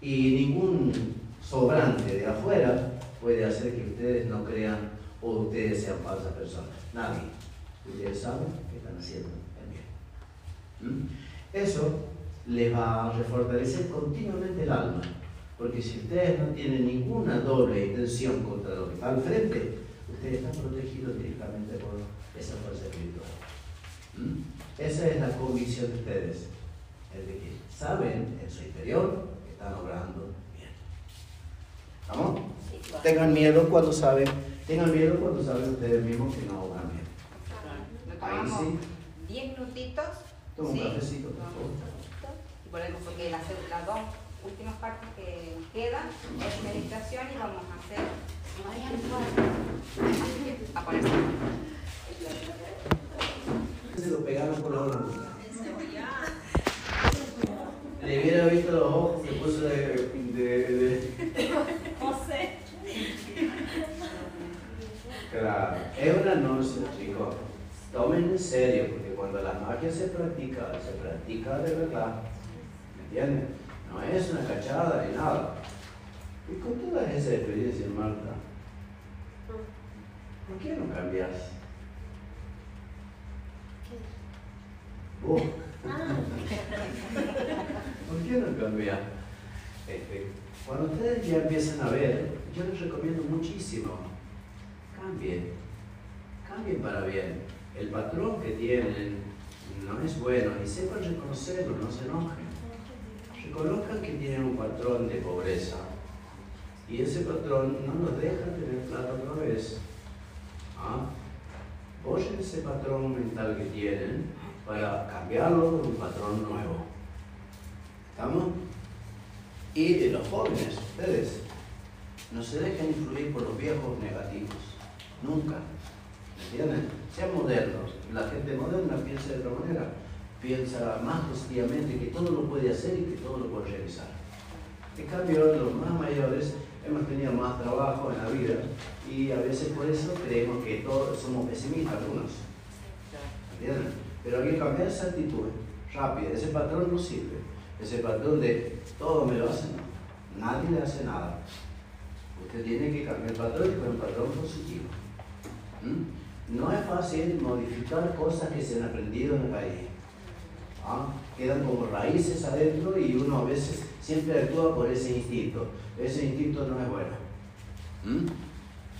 Y ningún sobrante de afuera puede hacer que ustedes no crean o ustedes sean falsas personas. Nadie. Ustedes saben que están haciendo el bien. ¿Mm? Eso les va a refortalecer continuamente el alma. Porque si ustedes no tienen ninguna doble intención contra lo que está al frente, ustedes están protegidos directamente por esa fuerza espiritual. ¿Mm? Esa es la convicción de ustedes, el de que saben en su interior que están obrando bien. ¿Vamos? Tengan miedo cuando saben, tengan miedo cuando saben ustedes mismos que no obran bien. Lo Ahí tomamos sí. 10 minutitos. Toma un ¿sí? cafecito, por favor. Y volvemos porque las, las dos últimas partes que quedan es meditación y vamos a hacer. A ponerse. Se lo pegaron por la otra Le hubiera visto los ojos, se puso de, de, de- José. Claro, es una noche, chicos. tomen en serio, porque cuando la magia se practica, se practica de verdad. ¿Me entienden? No es una cachada ni nada. Y con toda esa experiencia, Marta, ¿por qué no cambias? ¿Vos? ¿Por qué no cambias? Este, cuando ustedes ya empiezan a ver, yo les recomiendo muchísimo, cambien, cambien para bien. El patrón que tienen no es bueno y sepan reconocerlo, no se enojen. Reconozcan que tienen un patrón de pobreza y ese patrón no nos deja tener plata otra vez. ¿Ah? ese patrón mental que tienen para cambiarlo por un patrón nuevo. ¿Estamos? Y de los jóvenes, ustedes, no se dejen influir por los viejos negativos. Nunca. ¿Me entienden? Sean modernos. La gente moderna piensa de otra manera. Piensa más positivamente que todo lo puede hacer y que todo lo puede realizar. En cambio, los más mayores hemos tenido más trabajo en la vida y a veces por eso creemos que todos somos pesimistas algunos. ¿Entienden? Pero hay que cambiar esa actitud rápida. Ese patrón no sirve. Ese patrón de todo me lo hacen, nadie le hace nada. Usted tiene que cambiar el patrón y con un patrón positivo. ¿Mm? No es fácil modificar cosas que se han aprendido en el país. ¿Ah? Quedan como raíces adentro y uno a veces siempre actúa por ese instinto. Ese instinto no es bueno. ¿Mm?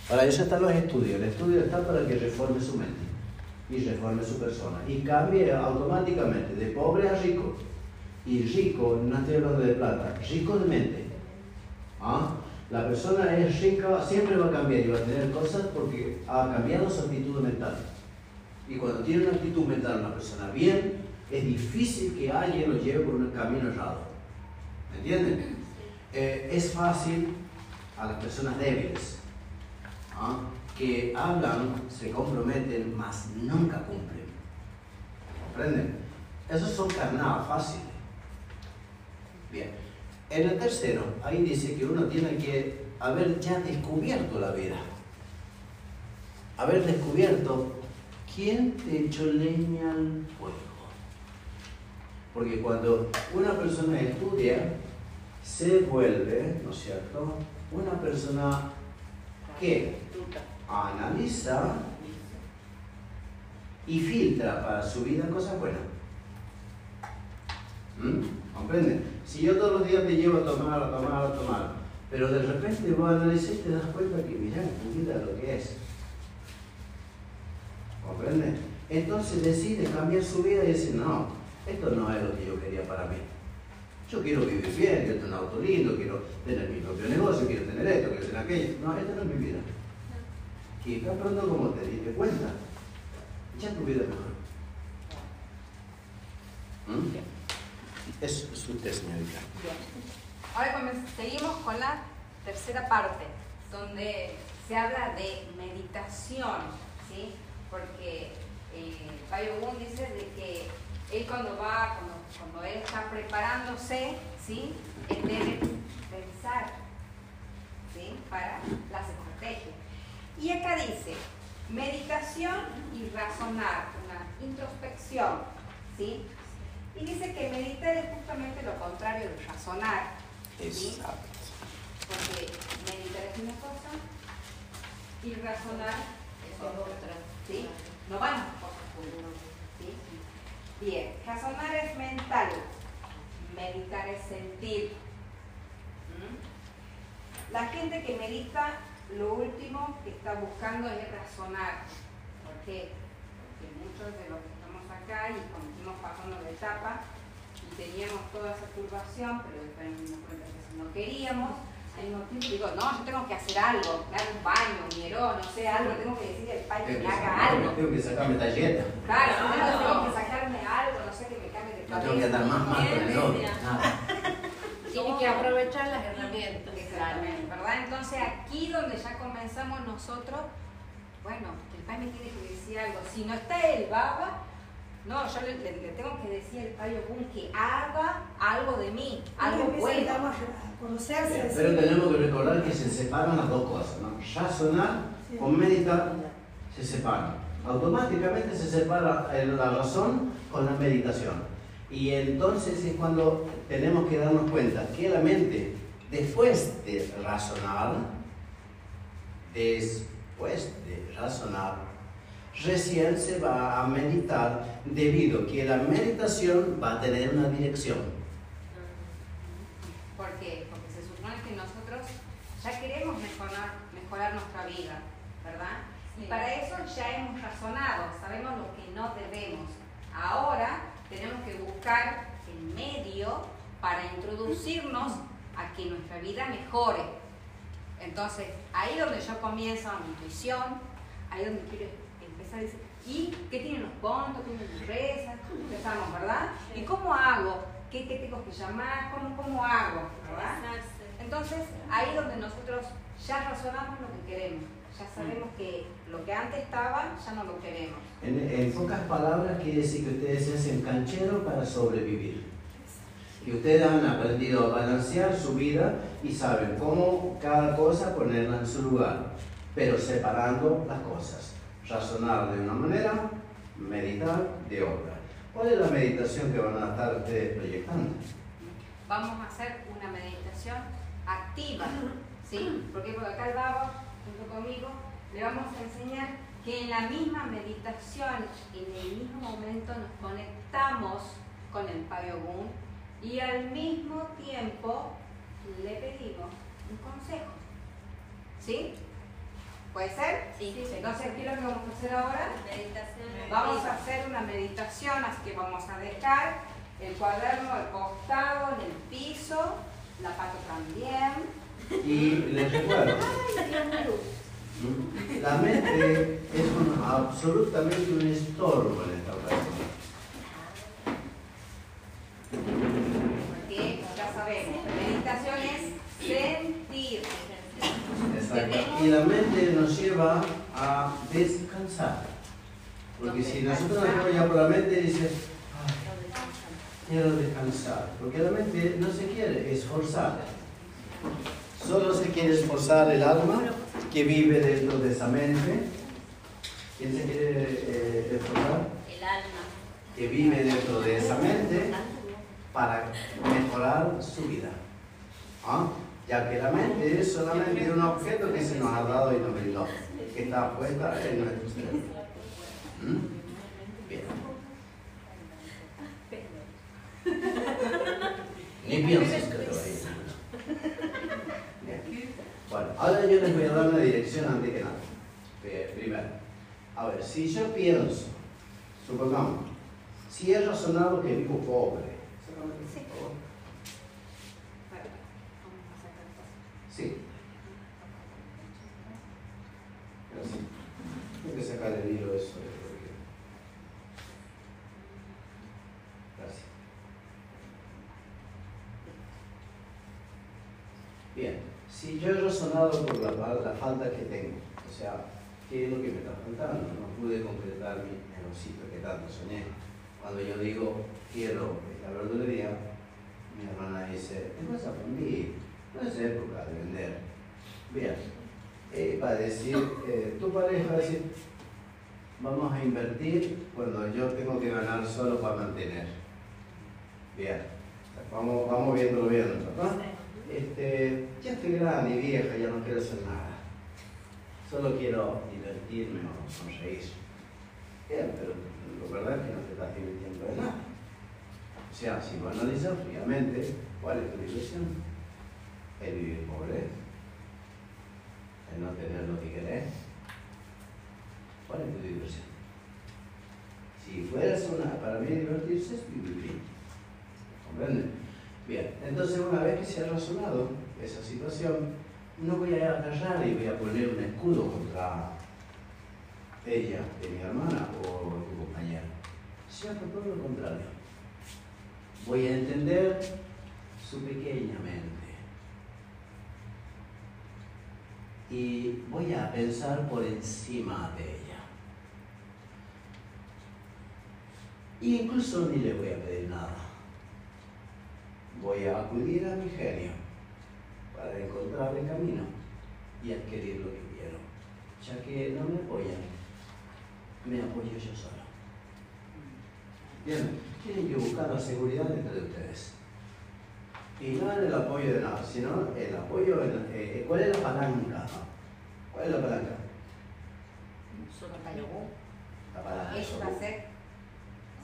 Para eso están los estudios. El estudio está para que reforme su mente y reforme su persona y cambie automáticamente de pobre a rico. Y rico, no estoy hablando de plata, rico de mente. ¿Ah? La persona es rica, siempre va a cambiar y va a tener cosas porque ha cambiado su actitud mental. Y cuando tiene una actitud mental una persona bien, es difícil que alguien lo lleve por un camino errado. ¿Me entienden? Eh, es fácil a las personas débiles ¿ah? que hablan, se comprometen, mas nunca cumplen. ¿Comprenden? Esos son carnadas fáciles. Bien. En el tercero, ahí dice que uno tiene que haber ya descubierto la vida. Haber descubierto quién te echó leña al fuego. Porque cuando una persona estudia, se vuelve, ¿no es cierto?, una persona que analiza y filtra para su vida cosas buenas. ¿Mm? ¿Comprenden? Si yo todos los días te llevo a tomar, a tomar, a tomar, pero de repente vos analizar y te das cuenta que mira tu vida lo que es. ¿Comprenden? Entonces decide cambiar su vida y decir, no, esto no es lo que yo quería para mí. Yo quiero vivir bien, quiero tener un auto lindo, quiero tener mi propio negocio, quiero tener esto, quiero tener aquello. No, esto no es mi vida. Y tan pronto como te diste cuenta, ya tu vida mejor. ¿Mm? Es usted, señorita. Ahora seguimos con la tercera parte, donde se habla de meditación, ¿sí? Porque eh, Payo dice de que él cuando va, cuando, él está preparándose, ¿sí? Él debe pensar, ¿sí? Para las estrategias. Y acá dice, meditación y razonar, una introspección, ¿sí? Y dice que meditar es justamente lo contrario de razonar. Exacto. Porque meditar es una cosa y razonar es otra. ¿Sí? No van cosas juntas. ¿sí? Bien, razonar es mental, meditar es sentir. ¿Mm? La gente que medita, lo último que está buscando es razonar. ¿Por qué? Porque muchos de los que acá y continuamos pasando la etapa y teníamos toda esa turbación, pero después nos dimos cuenta que si no queríamos, al mismo tiempo digo, no, yo tengo que hacer algo, dar un baño, un hierón, no sé, algo, tengo que decirle al padre que me haga algo. Tengo que sacarme talleta. Claro, tengo que sacarme algo, no sé, que me cambie de. No tengo que andar más mal con el Tiene que aprovechar las herramientas. Exactamente, ¿verdad? Entonces aquí donde ya comenzamos nosotros, bueno, el padre me tiene que decir algo. Si no está el baba, no, yo le, tengo que decir al Payo Boom que haga algo de mí, algo bueno. A conocerse, pero tenemos que recordar que se separan las dos cosas, ¿no? Razonar con meditar se separan. automáticamente se separa la razón con la meditación. Y entonces es cuando tenemos que darnos cuenta que la mente, después de razonar, después de razonar, recién se va a meditar debido a que la meditación va a tener una dirección. ¿Por qué? Porque se supone que nosotros ya queremos mejorar, mejorar nuestra vida, ¿verdad? Y para eso ya hemos razonado, sabemos lo que no debemos. Ahora tenemos que buscar el medio para introducirnos a que nuestra vida mejore. Entonces, ahí donde yo comienzo mi intuición, ahí donde quiero empezar a decir, ¿y qué tienen los puntos? ¿Qué tienen las rezas? Empezamos, ¿verdad? ¿Y cómo hago? ¿Qué, tengo que llamar? ¿Cómo, ¿Cómo hago? ¿verdad? Entonces, ahí donde nosotros ya razonamos lo que queremos ya sabemos que lo que antes estaba ya no lo queremos. En, pocas palabras quiere decir que ustedes se hacen canchero para sobrevivir. Y ustedes han aprendido a balancear su vida y saben cómo cada cosa ponerla en su lugar, pero separando las cosas. Razonar de una manera, meditar de otra. ¿Cuál es la meditación que van a estar ustedes proyectando? Vamos a hacer una meditación activa, ¿sí? Porque por acá el babo junto conmigo, le vamos a enseñar que en la misma meditación, en el mismo momento nos conectamos con el Payogún y al mismo tiempo le pedimos un consejo. ¿Sí? ¿Puede ser? Sí. Entonces, ¿qué es lo que vamos a hacer ahora? Meditación. Vamos a hacer una meditación, así que vamos a dejar el cuaderno al costado, en el piso, la pata también. Y les recuerdo, la mente es absolutamente un estorbo en esta ocasión. Porque ya sabemos, meditación es sentir. Exacto. Y la mente nos lleva a descansar. Porque si nosotros nos vamos ya por la mente, dice, quiero descansar. Porque la mente no se quiere esforzar. Solo se quiere esforzar el alma que vive dentro de esa mente. ¿Quién se quiere eh, esforzar? El alma. Que vive dentro de esa mente para mejorar su vida. ¿Ah? Ya que la mente es solamente un objeto que se nos ha dado y nos brindó, que está puesta en nuestro cerebro. ¿Mm? Bien. Ni pienses que te bueno, ahora yo les voy a dar una dirección antes que nada. Primero, a ver, si yo pienso, supongamos, si he razonado que vivo pobre, Sí. Gracias. Tengo que sacar el hilo eso. Gracias. Bien si yo he razonado por la, la, falta que tengo, o sea, ¿qué es lo que me está faltando? No pude concretar mi negocito que tanto soñé. Cuando yo digo, quiero esta verdulería, mi hermana dice, ¿qué pasa por mí? No es época de vender. Bien, eh, va a decir, eh, tu pareja va a decir, vamos a invertir cuando yo tengo que ganar solo para mantener. Bien, vamos, vamos viéndolo bien, ¿no? este, ya estoy grande y vieja, ya no quiero hacer nada. Solo quiero divertirme o sonreír. Bien, pero lo verdad es que no te estás divirtiendo de nada. O sea, si lo analizas fríamente, ¿cuál es tu diversión? El vivir pobre, el no tener lo que querés. ¿Cuál es tu diversión? Si fueras una, para mí divertirse es vivir bien. ¿Comprenden? Bien, entonces una vez que se ha razonado esa situación, no voy a agarrar y voy a poner un escudo contra ella, de mi hermana o tu compañera. Sino todo lo contrario. Voy a entender su pequeña mente. Y voy a pensar por encima de ella. E incluso ni le voy a pedir nada voy a acudir a mi genio para encontrar el camino y adquirir lo que quiero, ya que no me apoyan, me apoyo yo solo. Bien, tienen que buscar la seguridad entre ustedes. Y no en el apoyo de nada, sino el apoyo en... Eh, ¿Cuál es la palanca? ¿Cuál es la palanca? La palanca. Eso va a ser,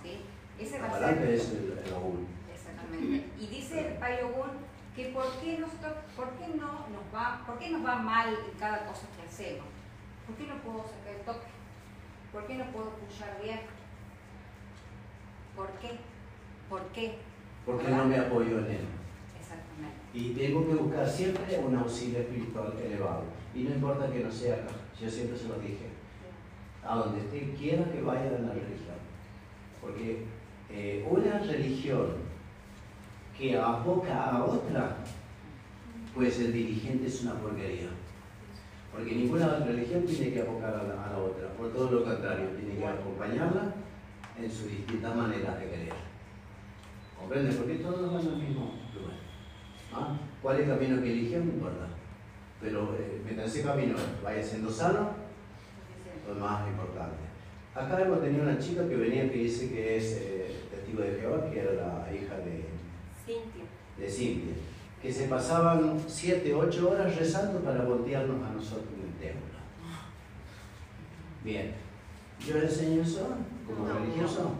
¿sí? Ese va La a palanca ser. es el, el aún. Exactamente. Y dice el Payogún que por qué, nos to- por, qué no nos va, por qué nos va mal en cada cosa que hacemos. ¿Por qué no puedo sacar el toque? ¿Por qué no puedo escuchar bien? ¿Por qué? ¿Por qué? Porque no me apoyo en él. Y tengo que buscar siempre un auxilio espiritual elevado. Y no importa que no sea acá, yo siempre se lo dije. A donde usted quiera que vaya en la religión. Porque eh, una religión que aboca a otra, pues el dirigente es una porquería. Porque ninguna religión tiene que abocar a la, otra. Por todo lo contrario, tiene que acompañarla en sus distintas maneras de querer. ¿Comprende? Porque todos van al mismo. ¿Ah? ¿Cuál es el camino que eligió? No importa. Pero eh, mientras ese camino vaya siendo sano, lo más importante. Acá hemos tenido una chica que venía que dice que es eh, testigo de Jehová, que era la hija de, Cintia. de Cintia, que se pasaban 7, 8 horas rezando para voltearnos a nosotros en el templo. Bien, yo enseño eso como religioso.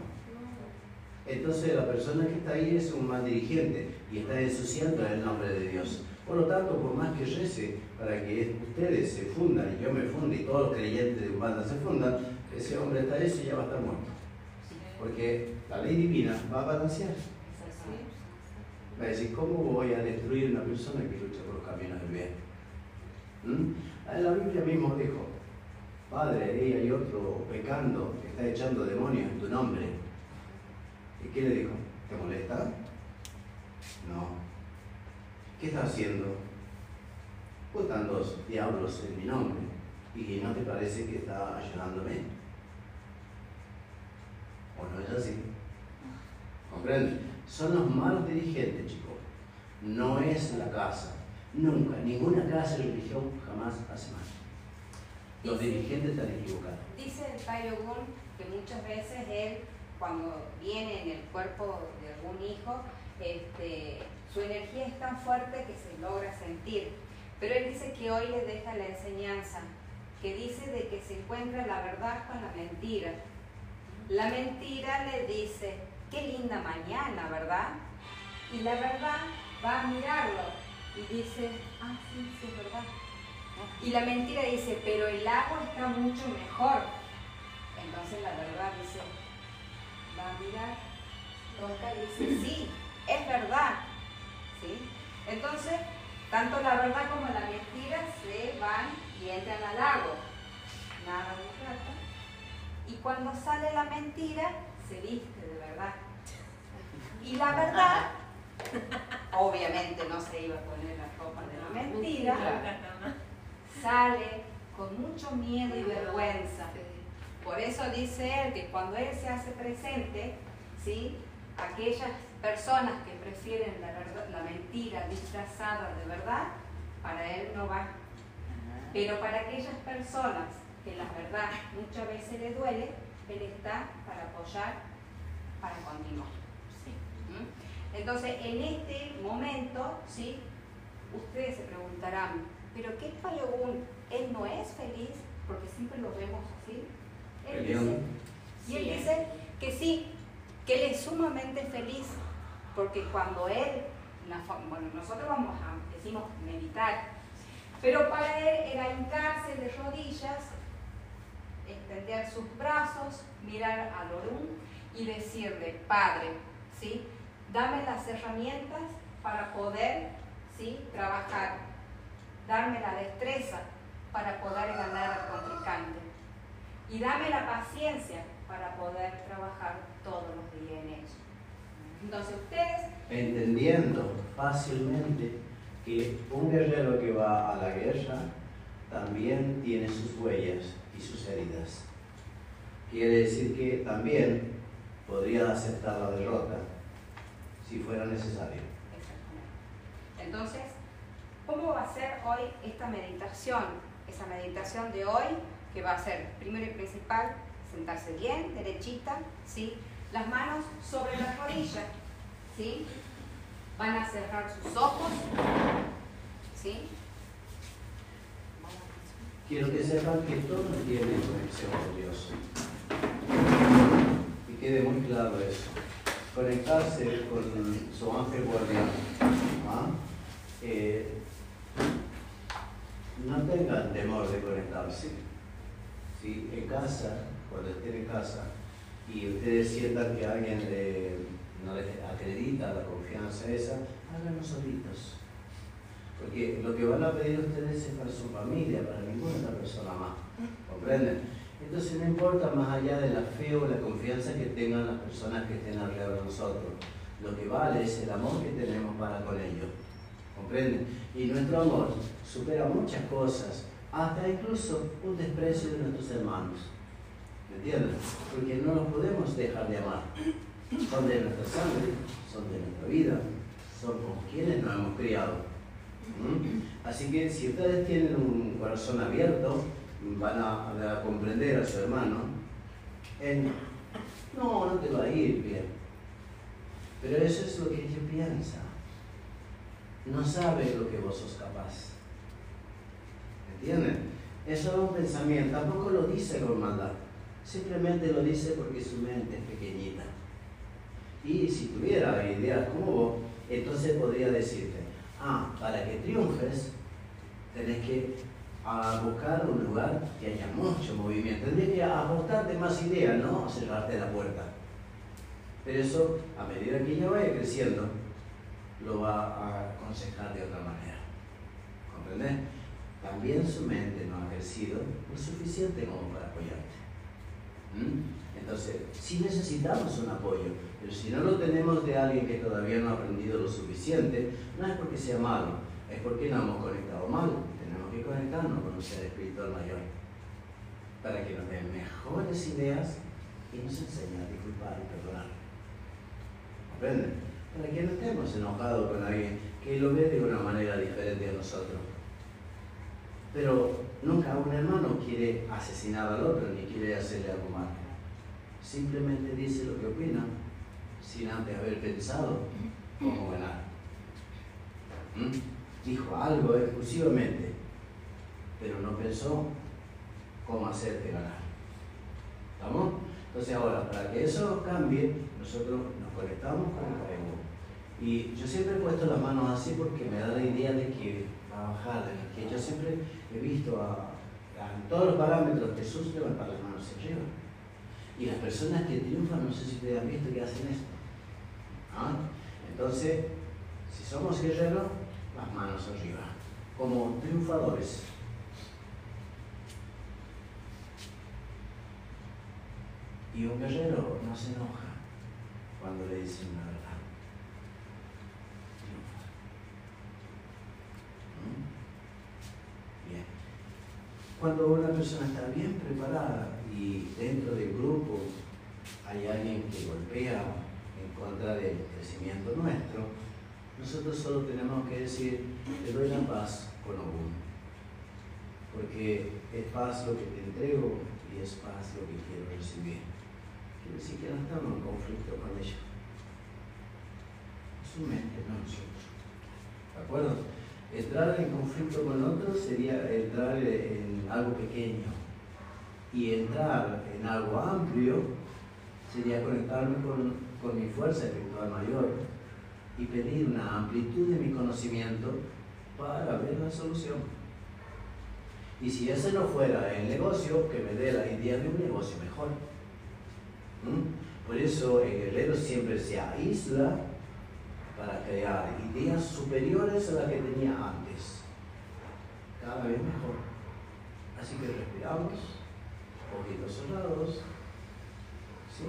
Entonces la persona que está ahí es un mal dirigente y está ensuciando el nombre de Dios. Por lo tanto, por más que rece para que ustedes se fundan y yo me funde y todos los creyentes de Umbanda se fundan, ese hombre está eso y ya va a estar muerto. Porque la ley divina va a balancear. Va a decir, ¿cómo voy a destruir una persona que lucha por los caminos del bien? ¿Mm? La Biblia mismo dijo, Padre, ahí hay otro pecando que está echando demonios en tu nombre. ¿Y qué le dijo? ¿Te molesta? ¿Qué está haciendo? Botan dos diablos en mi nombre. ¿Y no te parece que está ayudándome? ¿O no es así? ¿Comprende? Son los malos dirigentes, chicos. No es la casa. Nunca, ninguna casa de religión jamás hace mal. Los dirigentes están equivocados. Dice el Payogún que muchas veces él, cuando viene en el cuerpo de algún hijo, este, su energía es tan fuerte que se logra sentir. Pero él dice que hoy le deja la enseñanza, que dice de que se encuentra la verdad con la mentira. La mentira le dice, qué linda mañana, ¿verdad? Y la verdad va a mirarlo y dice, ah, sí, sí, es verdad. Y la mentira dice, pero el agua está mucho mejor. Entonces la verdad dice, va a mirar, toca y dice, sí, es verdad. ¿Sí? Entonces, tanto la verdad como la mentira se van y entran al lago. Nada de plata. Y cuando sale la mentira, se viste de verdad. Y la verdad, obviamente no se iba a poner la ropa de la mentira, sale con mucho miedo y vergüenza. Por eso dice él que cuando él se hace presente, ¿sí? aquellas personas que prefieren la, verdad- la mentira disfrazada de verdad, para él no va. Pero para aquellas personas que la verdad muchas veces le duele, él está para apoyar, para continuar. ¿Mm? Entonces, en este momento, ¿sí? ustedes se preguntarán, ¿pero qué Payogún? ¿Él no es feliz? Porque siempre lo vemos así. Él dice, y él Sí, dice que sí, que él es sumamente feliz, porque cuando él, bueno, nosotros vamos a, decimos, meditar, pero para él era hincarse de rodillas, extender sus brazos, mirar al Orún y decirle, Padre, ¿sí? dame las herramientas para poder ¿sí? trabajar, darme la destreza para poder ganar al contrincante y dame la paciencia para poder trabajar todos los días en ello. Entonces ustedes, entendiendo fácilmente que un guerrero que va a la guerra también tiene sus huellas y sus heridas. Quiere decir que también podría aceptar la derrota si fuera necesario. Exactamente. Entonces, ¿cómo va a ser hoy esta meditación? Esa meditación de hoy, que va a ser, primero y principal, sentarse bien, derechita, ¿sí? Las manos sobre la rodilla, ¿sí? Van a cerrar sus ojos, ¿sí? Quiero que sepan que todo tiene conexión con Dios. Y quede muy claro eso. Conectarse con su ángel guardián. ¿ah? Eh, no tengan temor de conectarse. ¿sí? En casa, cuando estén en casa, y ustedes sientan que alguien no les acredita la confianza esa, háganlo solitos. Porque lo que van a pedir ustedes es para su familia, para ninguna otra persona más. ¿Comprenden? Entonces no importa más allá de la fe o la confianza que tengan las personas que estén alrededor de nosotros. Lo que vale es el amor que tenemos para con ellos. ¿Comprenden? Y nuestro amor supera muchas cosas, hasta incluso un desprecio de nuestros hermanos. ¿Me entienden? Porque no los podemos dejar de amar. Son de nuestra sangre, son de nuestra vida, son con quienes nos hemos criado. ¿Mm? Así que si ustedes tienen un corazón abierto, van a, comprender a su hermano en, no, no te va a ir bien. Pero eso es lo que ella piensa. No sabe lo que vos sos capaz. ¿Entienden? Eso es un pensamiento, tampoco lo dice con maldad. Simplemente lo dice porque su mente es pequeñita. Y si tuviera ideas como vos, entonces podría decirte, Ah, para que triunfes, tenés que ah, buscar un lugar que haya mucho movimiento. Tendrías que aportarte más ideas, no cerrarte la puerta. Pero eso, a medida que ella vaya creciendo, lo va a aconsejar de otra manera. ¿Comprendés? También su mente no ha crecido lo suficiente como para apoyarte. Entonces, sí necesitamos un apoyo, pero si no lo tenemos de alguien que todavía no ha aprendido lo suficiente, no es porque sea malo, es porque no hemos conectado mal. Tenemos que conectarnos con un ser espiritual mayor para que nos den mejores ideas y nos enseñe a disculpar y perdonar. ¿Comprenden? Para que no estemos enojados con alguien que lo ve de una manera diferente a nosotros. Pero nunca un hermano quiere asesinar al otro ni quiere hacerle algo mal. Simplemente dice lo que opina sin antes haber pensado cómo ganar. ¿Mm? Dijo algo exclusivamente, pero no pensó cómo hacerte ganar. ¿Estamos? Entonces ahora, para que eso cambie, nosotros nos conectamos con el ego. Y yo siempre he puesto las manos así porque me da la idea de que va bajar, que yo siempre he visto a, todos los parámetros Jesús levantar las manos hacia arriba. Y las personas que triunfan, no sé si ustedes han visto que hacen esto. Entonces, si somos guerreros, las manos arriba, como triunfadores. Y un guerrero no se enoja cuando le dicen una verdad. Triunfa. ¿Mm? Cuando una persona está bien preparada y dentro del grupo hay alguien que golpea en contra del crecimiento nuestro, nosotros solo tenemos que decir, te doy la paz con uno. Porque es paz lo que te entrego y es paz lo que quiero recibir. Quiere decir que no estamos en conflicto con ella. Es su mente, no nosotros. ¿De acuerdo? Entrar en conflicto con otro sería entrar en algo pequeño. Y entrar en algo amplio sería conectarme con, con mi fuerza espiritual mayor y pedir una amplitud de mi conocimiento para ver la solución. Y si ese no fuera el negocio, que me dé la idea de un negocio mejor. ¿Mm? Por eso el guerrero siempre se aísla para crear ideas superiores a las que tenía antes. Cada vez mejor. Así que respiramos, ojitos cerrados. ¿Sí?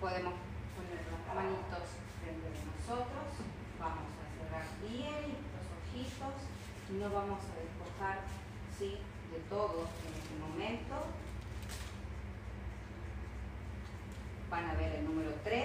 podemos poner las manitos frente a nosotros, vamos a cerrar bien los ojitos y nos vamos a despojar ¿sí? de todo en este momento. Van a ver el número 3,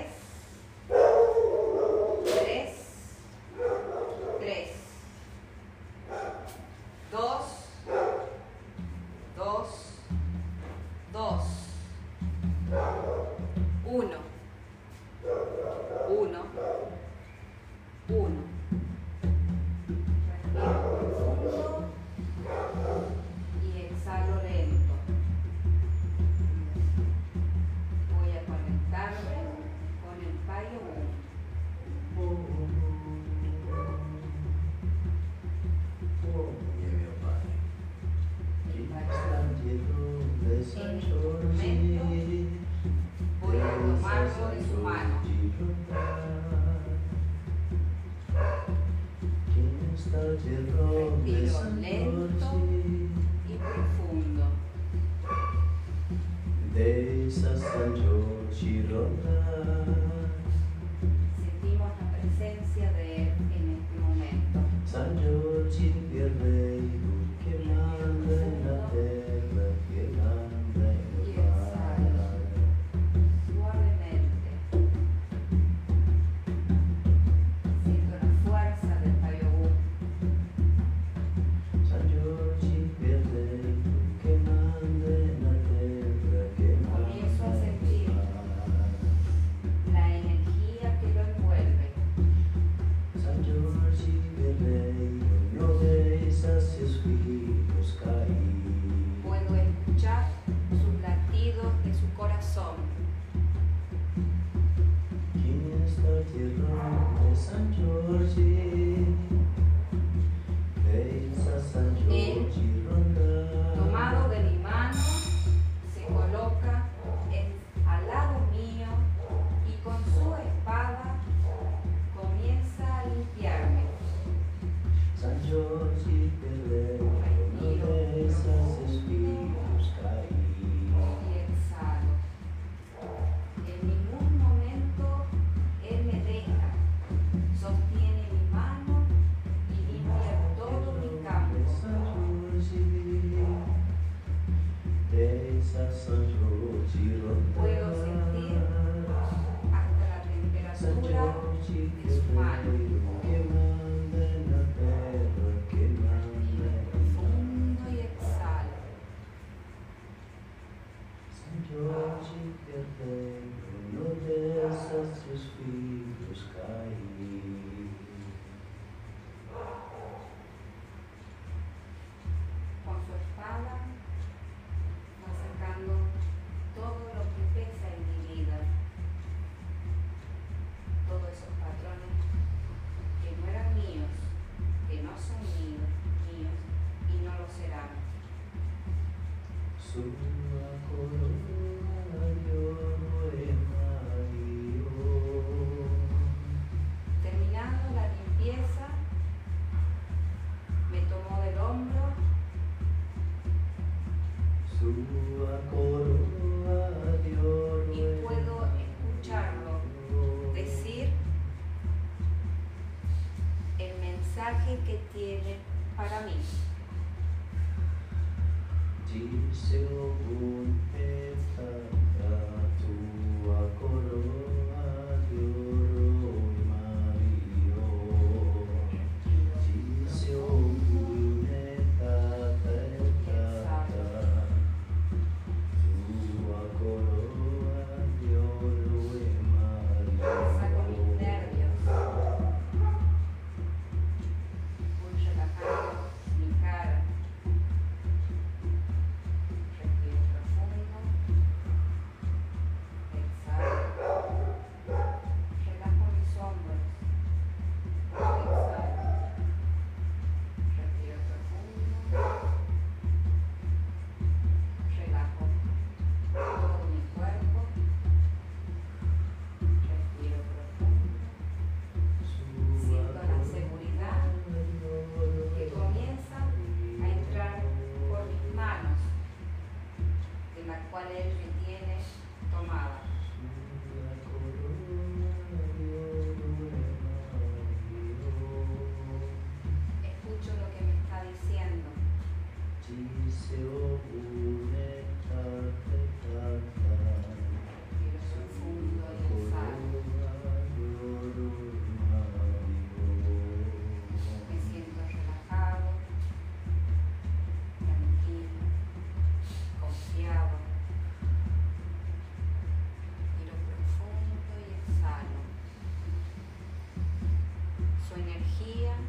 energía.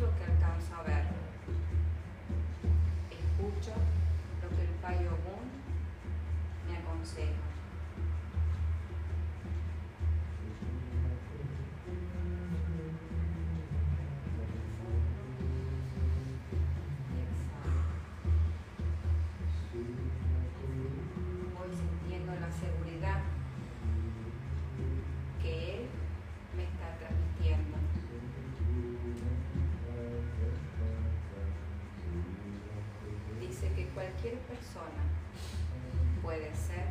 lo que alcanza a ver. Escucho lo que el payo Ogun me aconseja. Hoy sintiendo la seguridad. cualquier persona. Puede ser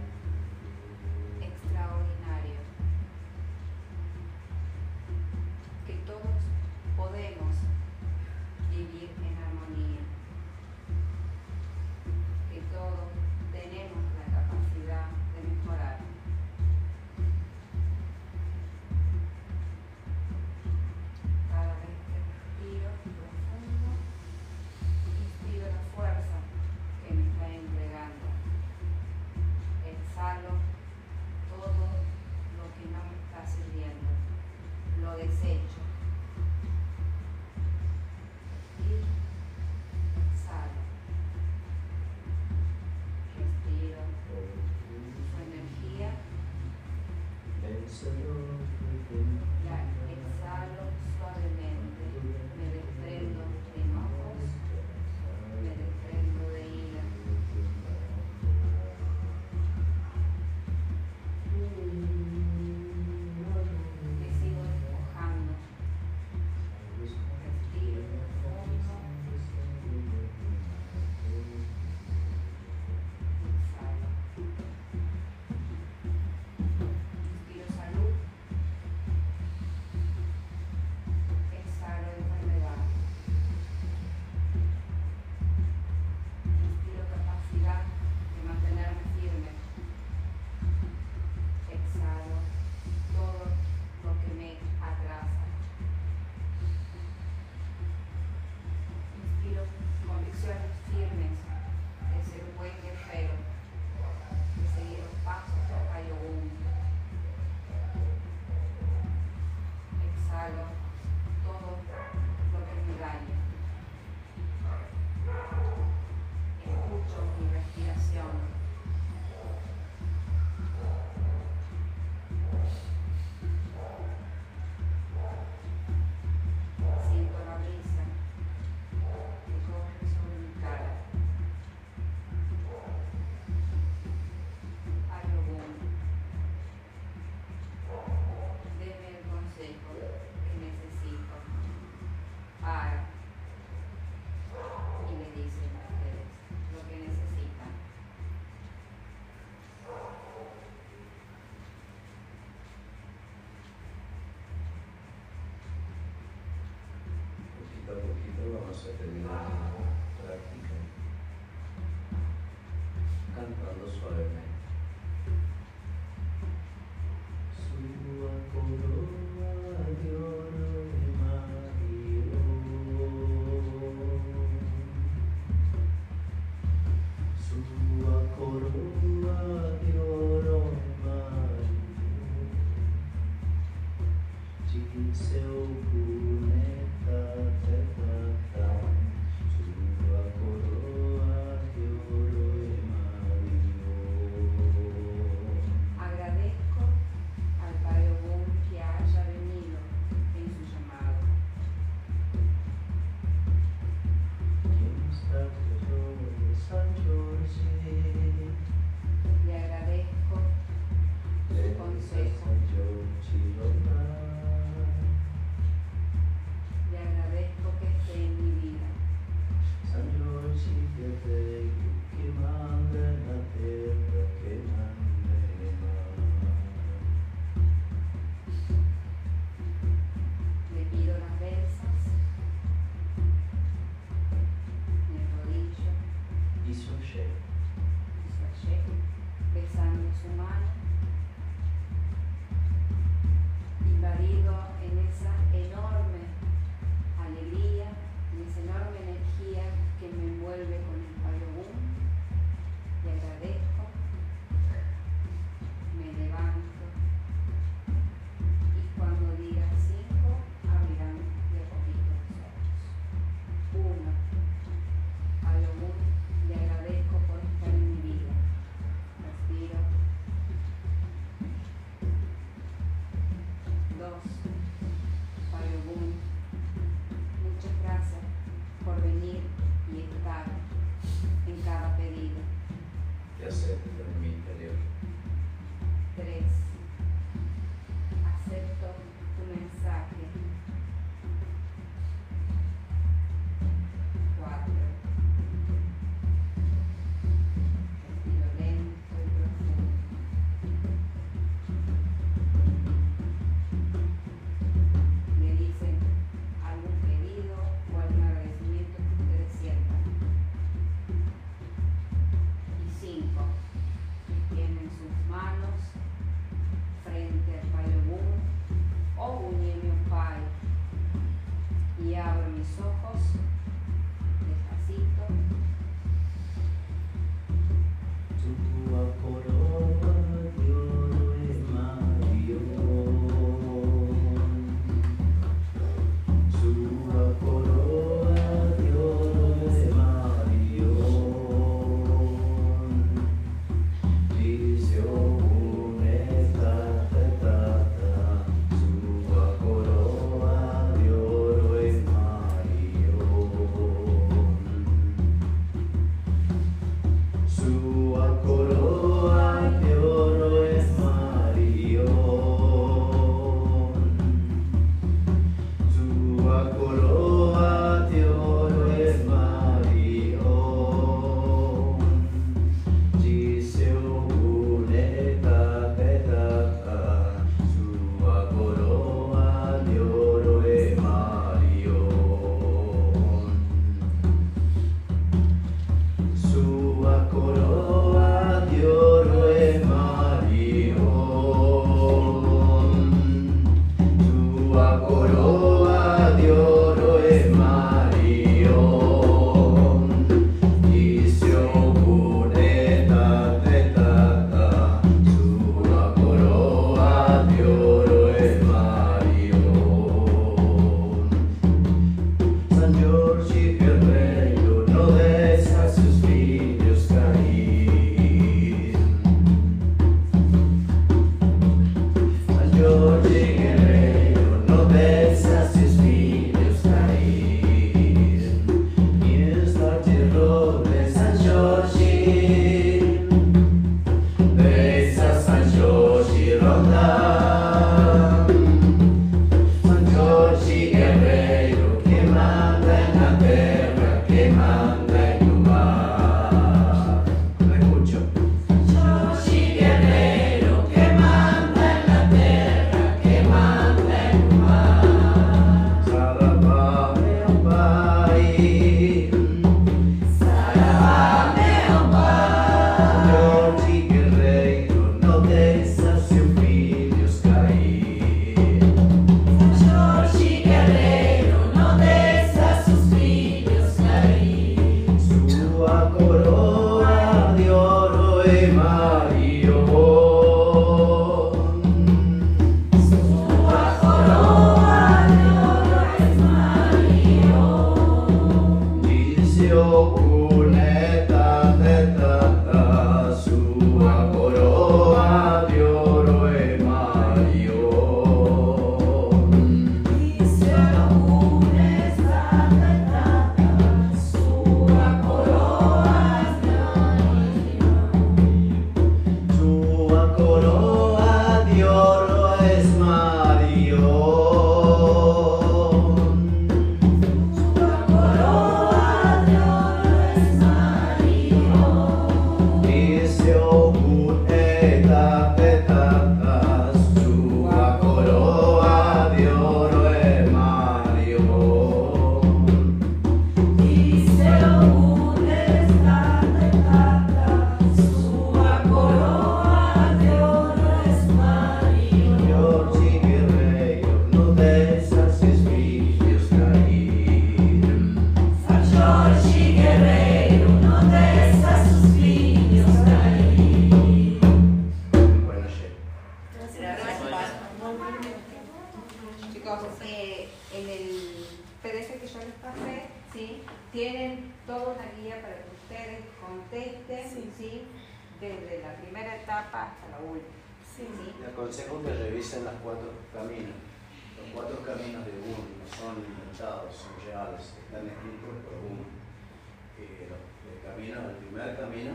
el primer camino.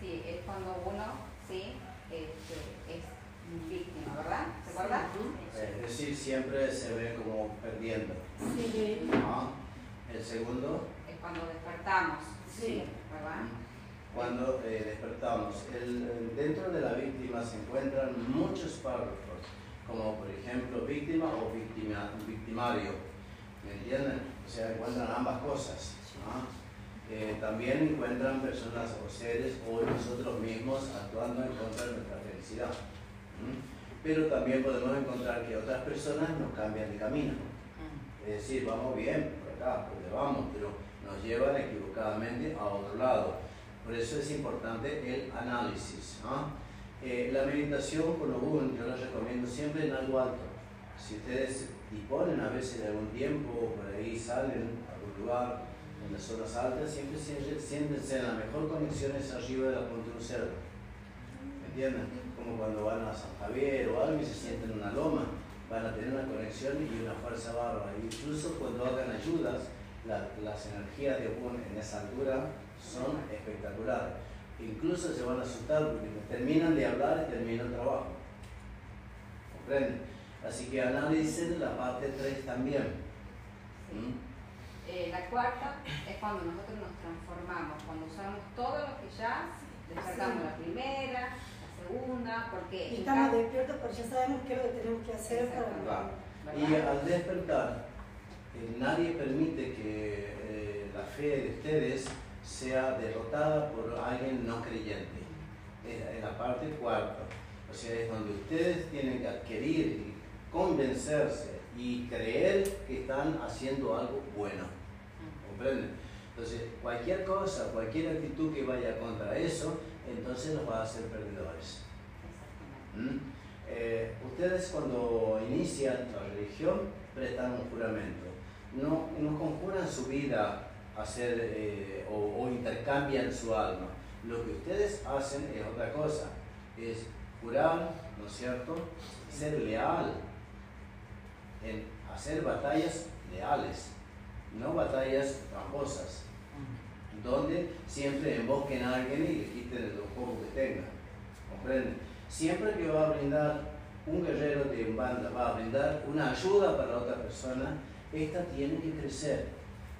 Sí, es cuando uno, sí, este, es víctima, ¿verdad? ¿Se acuerdan? Sí. Es decir, siempre se ve como perdiendo. Sí. Ah, el segundo. Es cuando despertamos. Sí. ¿Verdad? Cuando eh, despertamos. El, dentro de la víctima se encuentran muchos párrafos, como por ejemplo víctima o victimario. ¿Me entienden? O sea, encuentran ambas cosas. ¿no? eh, también encuentran personas o seres o nosotros mismos actuando en contra de nuestra felicidad. ¿Mm? Pero también podemos encontrar que otras personas nos cambian de camino. Mm. Es decir, vamos bien por acá, por donde vamos, pero nos llevan equivocadamente a otro lado. Por eso es importante el análisis. ¿ah? Eh, la meditación con Ogun yo la recomiendo siempre en algo alto. Si ustedes disponen a veces de algún tiempo, por ahí salen a algún lugar, las zonas altas, siempre siéntense en la mejor conexión es arriba de la punta de un cerro. ¿Me entienden? Como cuando van a San Javier o algo y se sienten en una loma, van a tener una conexión y una fuerza bárbara. Incluso cuando hagan ayudas, la- las energías de Obun en esa altura son espectaculares. Incluso se van a asustar porque terminan de hablar y termina el trabajo. ¿Comprenden? Así que analicen la parte 3 también. ¿Mm? Eh, la cuarta es cuando nosotros nos transformamos, cuando usamos todo lo que ya despertamos la primera, la segunda, porque Y en estamos despiertos, pero ya sabemos qué es lo que tenemos que hacer para... ¿verdad? Y al despertar, eh, nadie permite que eh, la fe de ustedes sea derrotada por alguien no creyente. Es, es la parte cuarta. O sea, es donde ustedes tienen que adquirir y convencerse y creer que están haciendo algo bueno. ¿Comprenden? Entonces, cualquier cosa, cualquier actitud que vaya contra eso, entonces los va a hacer perdedores. ¿Mm? Eh, ustedes cuando inician la religión prestan un juramento. No, no conjuran su vida a hacer, eh, o, o intercambian su alma. Lo que ustedes hacen es otra cosa. Es jurar, ¿no es cierto? Ser leal. En hacer batallas leales, no batallas tramposas. Donde siempre embosquen a alguien y le quiten lo poco que tengan. ¿Comprenden? Siempre que va a brindar un guerrero de banda, va a brindar una ayuda para otra persona, esta tiene que crecer.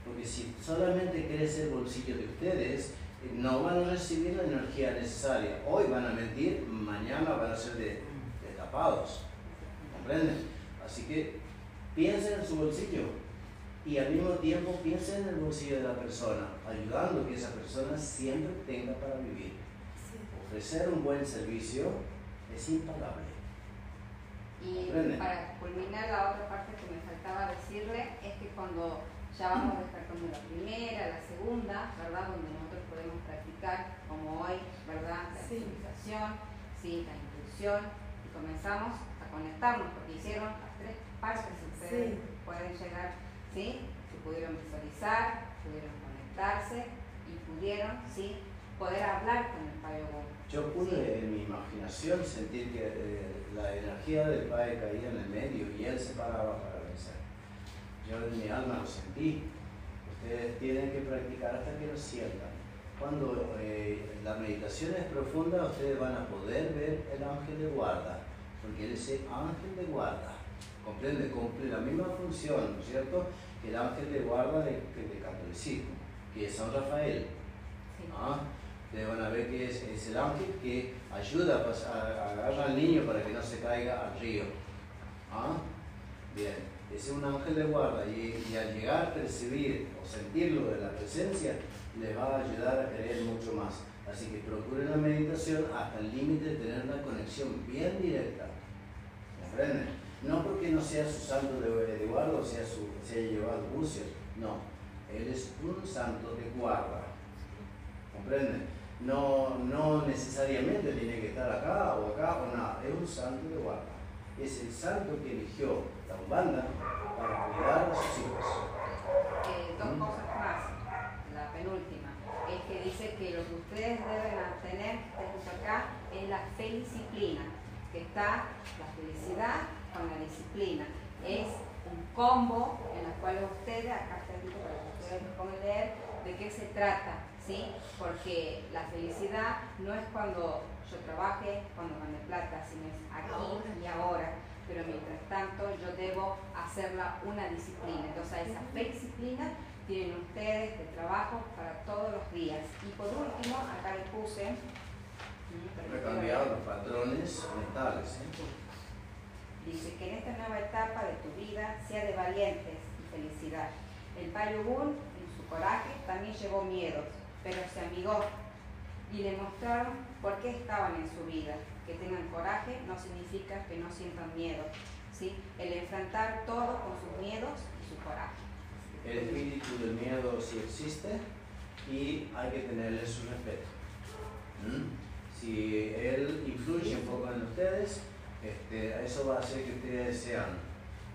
Porque si solamente crece el bolsillo de ustedes, no van a recibir la energía necesaria. Hoy van a mentir, mañana van a ser de, destapados. ¿Comprenden? Así que piensen en su bolsillo y al mismo tiempo piensen en el bolsillo de la persona, ayudando que esa persona siempre tenga para vivir. Sí. Ofrecer un buen servicio es impagable. Y Comprende. para culminar la otra parte que me faltaba decirle es que cuando ya vamos despertando la primera, la segunda, ¿verdad? Donde nosotros podemos practicar como hoy, ¿verdad? La Sí. visualización, ¿sí? la intuición y comenzamos a conectarnos porque hicieron las tres partes ustedes Sí. pueden llegar, ¿sí? Se pudieron visualizar, pudieron conectarse y pudieron, ¿sí? Poder hablar con el Payo Yo pude en mi imaginación sentir que eh, la energía del Padre caía en el medio y él se paraba para vencer. Yo en mi alma lo sentí. Ustedes tienen que practicar hasta que lo sientan. Cuando eh, la meditación es profunda, ustedes van a poder ver el ángel de guarda, porque él es el ángel de guarda. Comprende, cumple la misma función, ¿no es cierto?, el ángel de guarda del de catolicismo, que es San Rafael. Sí. ¿Ah? Ustedes van a ver que es, es el ángel que ayuda a, a- agarrar al niño para que no se caiga al río. ¿Ah? Bien, ese es un ángel de guarda y, y al llegar a percibir o sentirlo de la presencia, les va a ayudar a creer mucho más. Así que procuren la meditación hasta el límite de tener una conexión bien directa. ¿Comprenden? No porque no sea su santo de, guarda o sea su, se haya llevado bucios, no. Él es un santo de guarda. ¿Comprenden? No, no necesariamente tiene que estar acá o acá o nada, es un santo de guarda. Es el santo que eligió la Umbanda para cuidar a sus hijos. Eh, dos cosas más. La penúltima es que dice que lo que ustedes deben tener desde acá es la felicdisciplina, que está la felicidad con la disciplina. Es un combo en el cual ustedes, acá está escrito para que ustedes lo puedan leer, de qué se trata, ¿sí? Porque la felicidad no es cuando yo trabaje, cuando gane plata, sino es aquí y ahora. Pero mientras tanto yo debo hacerla una disciplina. Entonces esa disciplina tienen ustedes de trabajo para todos los días. Y por último, acá les puse... He cambiado los patrones mentales. ¿eh? Dice que en esta nueva etapa de tu vida sea de valientes y felicidad. El Payugún, en su coraje, también llevó miedos, pero se amigó y le mostraron por qué estaban en su vida. Que tengan coraje no significa que no sientan miedo, ¿sí? El enfrentar todo con sus miedos y su coraje. el espíritu del miedo sí existe y hay que tenerle su respeto. ¿Mm? Si él influye un poco en ustedes, este, eso va a hacer que ustedes sean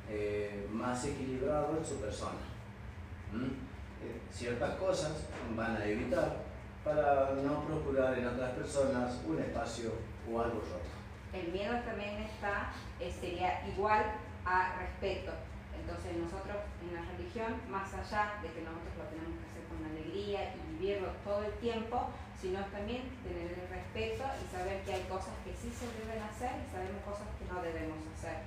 eh, más equilibrados en su persona. Eh, ciertas cosas van a evitar para no procurar en otras personas un espacio o algo roto. El miedo también está, eh, sería igual a respeto. Entonces nosotros en la religión, más allá de que nosotros lo tenemos que hacer con alegría y vivirlo todo el tiempo, sino también tener el respeto y saber que hay cosas que sí se deben hacer y sabemos cosas que no debemos hacer.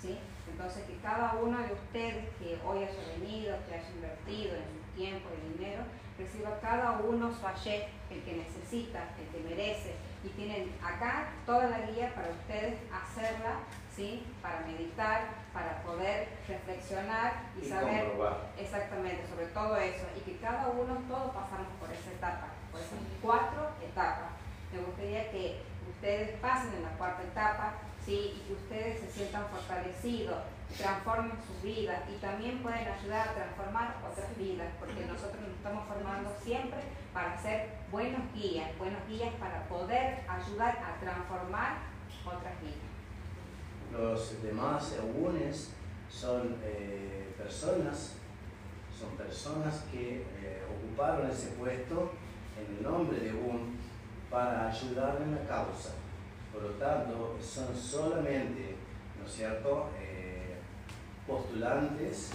¿sí? Entonces que cada uno de ustedes que hoy haya venido, que haya invertido en su tiempo y dinero, reciba cada uno su ayer, el que necesita, el que merece. Y tienen acá toda la guía para ustedes hacerla, ¿sí? para meditar, para poder reflexionar y, Y saber comprobar. exactamente sobre todo eso. Y que cada uno, todos pasamos por esa etapa, por esas cuatro etapas. Me gustaría que ustedes pasen en la cuarta etapa, ¿sí? y que ustedes se sientan fortalecidos, transformen sus vidas y también pueden ayudar a transformar otras vidas, porque nosotros nos estamos formando siempre para ser buenos guías, buenos guías para poder ayudar a transformar otras vidas. Los demás egunes son eh, personas, son personas que eh, ocuparon ese puesto en el nombre de un para ayudar en la causa. Por lo tanto, son solamente, ¿no es cierto?, eh, postulantes,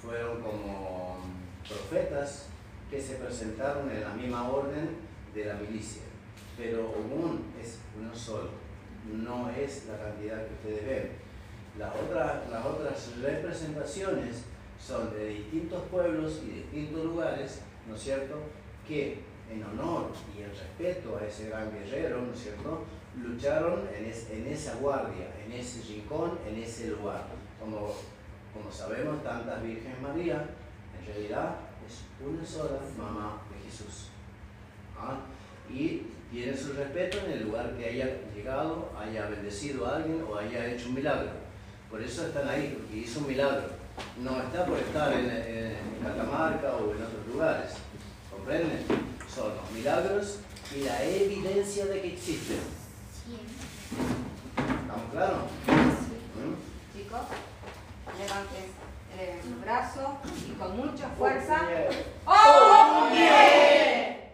fueron como profetas que se presentaron en la misma orden de la milicia. Pero Ogún es uno solo, no es la cantidad que ustedes ven. Las otras, las otras representaciones son de distintos pueblos y distintos lugares, ¿no es cierto?, que en honor y en respeto a ese gran guerrero, ¿no es cierto?, lucharon en, es- en esa guardia, en ese rincón, en ese lugar. Como, sabemos, tantas Virgen María, en realidad es una sola mamá de Jesús. ¿Ah? Y tiene su respeto en el lugar que haya llegado, haya bendecido a alguien o haya hecho un milagro. Por eso están ahí, porque hizo un milagro. No está por estar en, en- en Catamarca o en otros lugares. ¿Comprenden? Son los milagros y la evidencia de que existen. ¿Estamos claros? ¿Mm? Chicos, levanten eh, el brazo y con mucha fuerza. Oh, ¡Oh, yeah!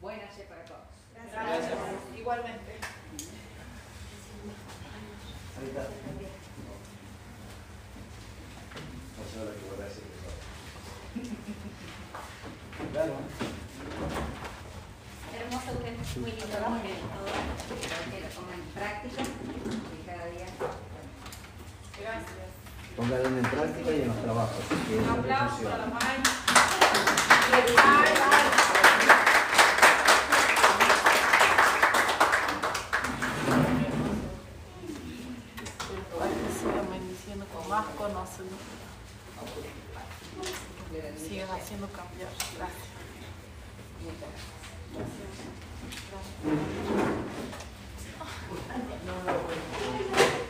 Buenas noches para todos. Gracias. Igualmente. Ahí está. No sé lo que voy a decir. *laughs* Claro. Hermoso, Eugenio. Muy lindo. Muy bien. Espero que lo pongan en práctica y cada día. Gracias. Pónganlo en práctica y en los trabajos. que es Un aplauso para la May. Para que sigan bendiciendo con más conocimiento. Sigan haciendo cambiar. Gracias.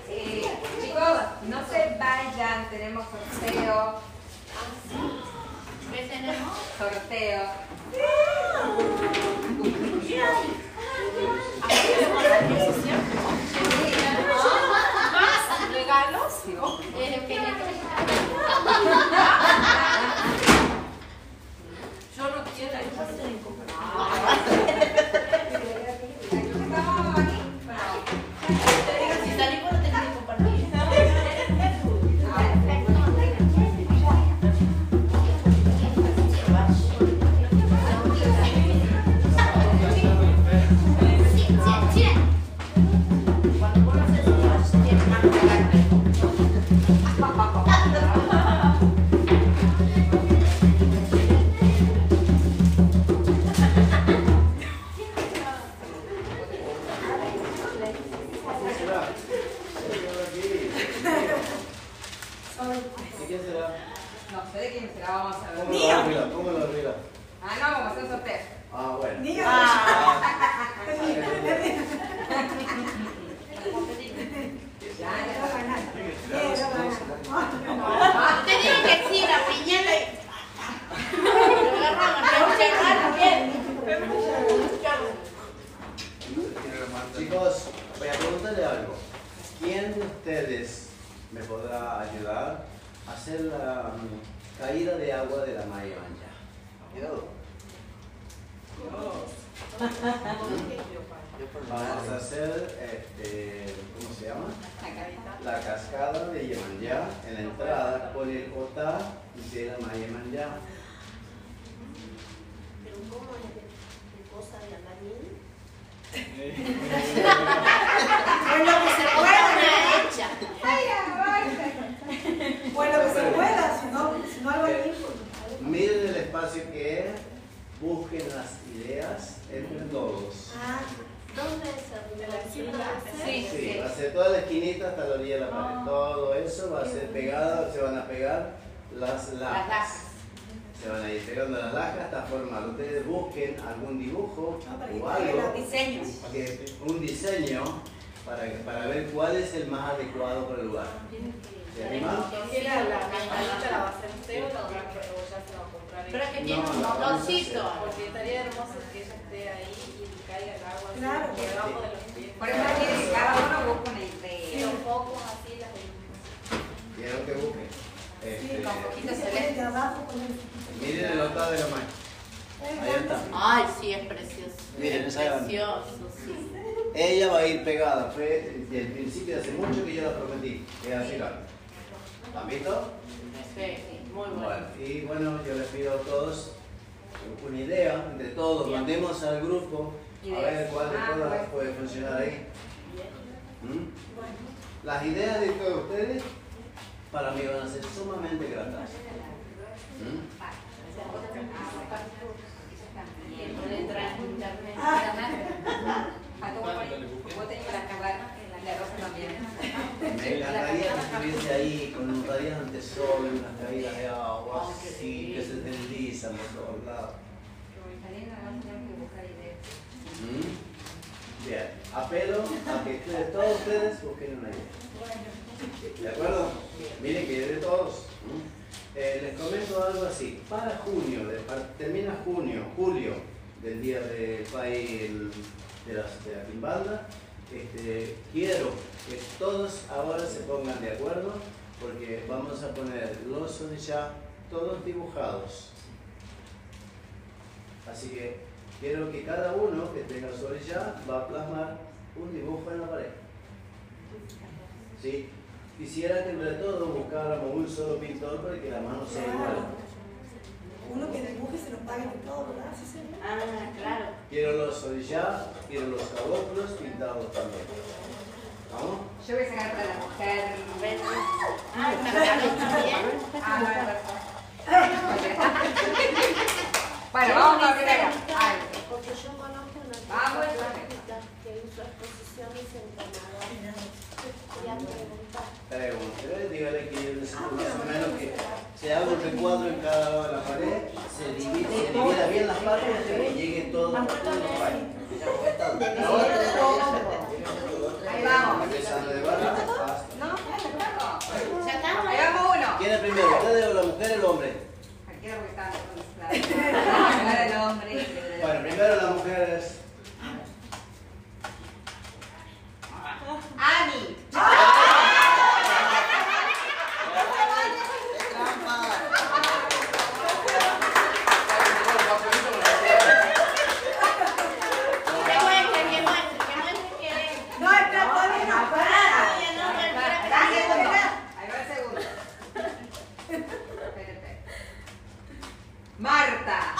Eh, chicos, no se vayan, tenemos sorteo. ¿Qué tenemos? Sorteo. Vamos a hacer, este, ¿cómo se llama? La cascada de Yemanjá en la entrada con el Otá de la Maya Manjá. Pero ¿cómo es cosa de Amarín? *laughs* Bueno, que se pueda. una hecha. Bueno, que se pueda, si no, si no algo pues. Miren el espacio que es, busquen las ideas entre todos. Ah, ¿Dónde es el? Sí, Sí, sí. va a ser toda la esquinita hasta la orilla de la pared. Todo eso va a ser pegado, se van a pegar las Las lajas. lajas. Se van a ir pegando las lajas hasta formar. Ustedes busquen algún dibujo no, que o los algo, diseños. que- un diseño para, para ver cuál es el más adecuado para el lugar. ¿Se animan? ¿Qué la, la cascadita la va a hacer usted o, ya se va a comprar Pero es que tiene No, un hacer. Porque estaría hermoso que ella esté ahí y caiga el agua así Claro. por debajo de los pies. Por eso que cada uno busque una idea. los focos así, las Quiero que busquen. Este, con poquito de abajo con el miren el otro de la mano. Ahí está. Ay, sí, es precioso. Miren, grande. Precioso, sí. Ella va a ir pegada, fue desde el principio, hace mucho que yo la prometí, que era así. ¿La han visto? Sí, muy bueno. Bueno, y bueno, yo les pido a todos una idea, entre todos, mandemos al grupo a ver cuál de Ah, todas bueno. puede funcionar ahí. ¿Mm? Las ideas de todos ustedes para mí van a ser sumamente gratas. ¿Mm? Me encantaría que estuviese ahí con un radiante sol, unas caídas de agua, qué así, que se deslizan por todos lados. Marina, vamos a tener que buscar ideas. Bien, apelo a que ustedes, todos ustedes busquen una idea. ¿De acuerdo? Miren que de todos. Eh, les comento algo así. Para junio, termina junio, julio, del día del país de, las- de la Quimbanda, este, quiero que todos ahora se pongan de acuerdo porque vamos a poner los ya todos dibujados. Así que quiero que cada uno que tenga su orilla va a plasmar un dibujo en la pared. ¿Sí? Quisiera que entre todos buscáramos un solo pintor para que la mano sea igual. Uno que dibuje se lo pague de todo, ¿verdad? Ve. Ah, claro. Quiero los orillas, quiero los caboclos pintados también. ¿Vamos? Yo voy a sacar para la mujer. Ah, ¿también también? *laughs* Ah, no, no. *laughs* Bueno, vamos primera. Ay, Porque yo conozco una Vamos, que hizo exposiciones en Canadá. Voy a preguntar. Pregúntele, dígale que yo más o menos que se haga un recuadro en cada lado de la pared, se divide, se divida bien las partes que llegue todo por todos los países. ahí vamos. Empezando de barra hasta. No, no, ¿Ya estamos? Ahí vamos uno. ¿Quién es primero, ustedes o la mujer o el hombre? Con *laughs* el hombre. Bueno, primero la mujer es. Ani. Marta.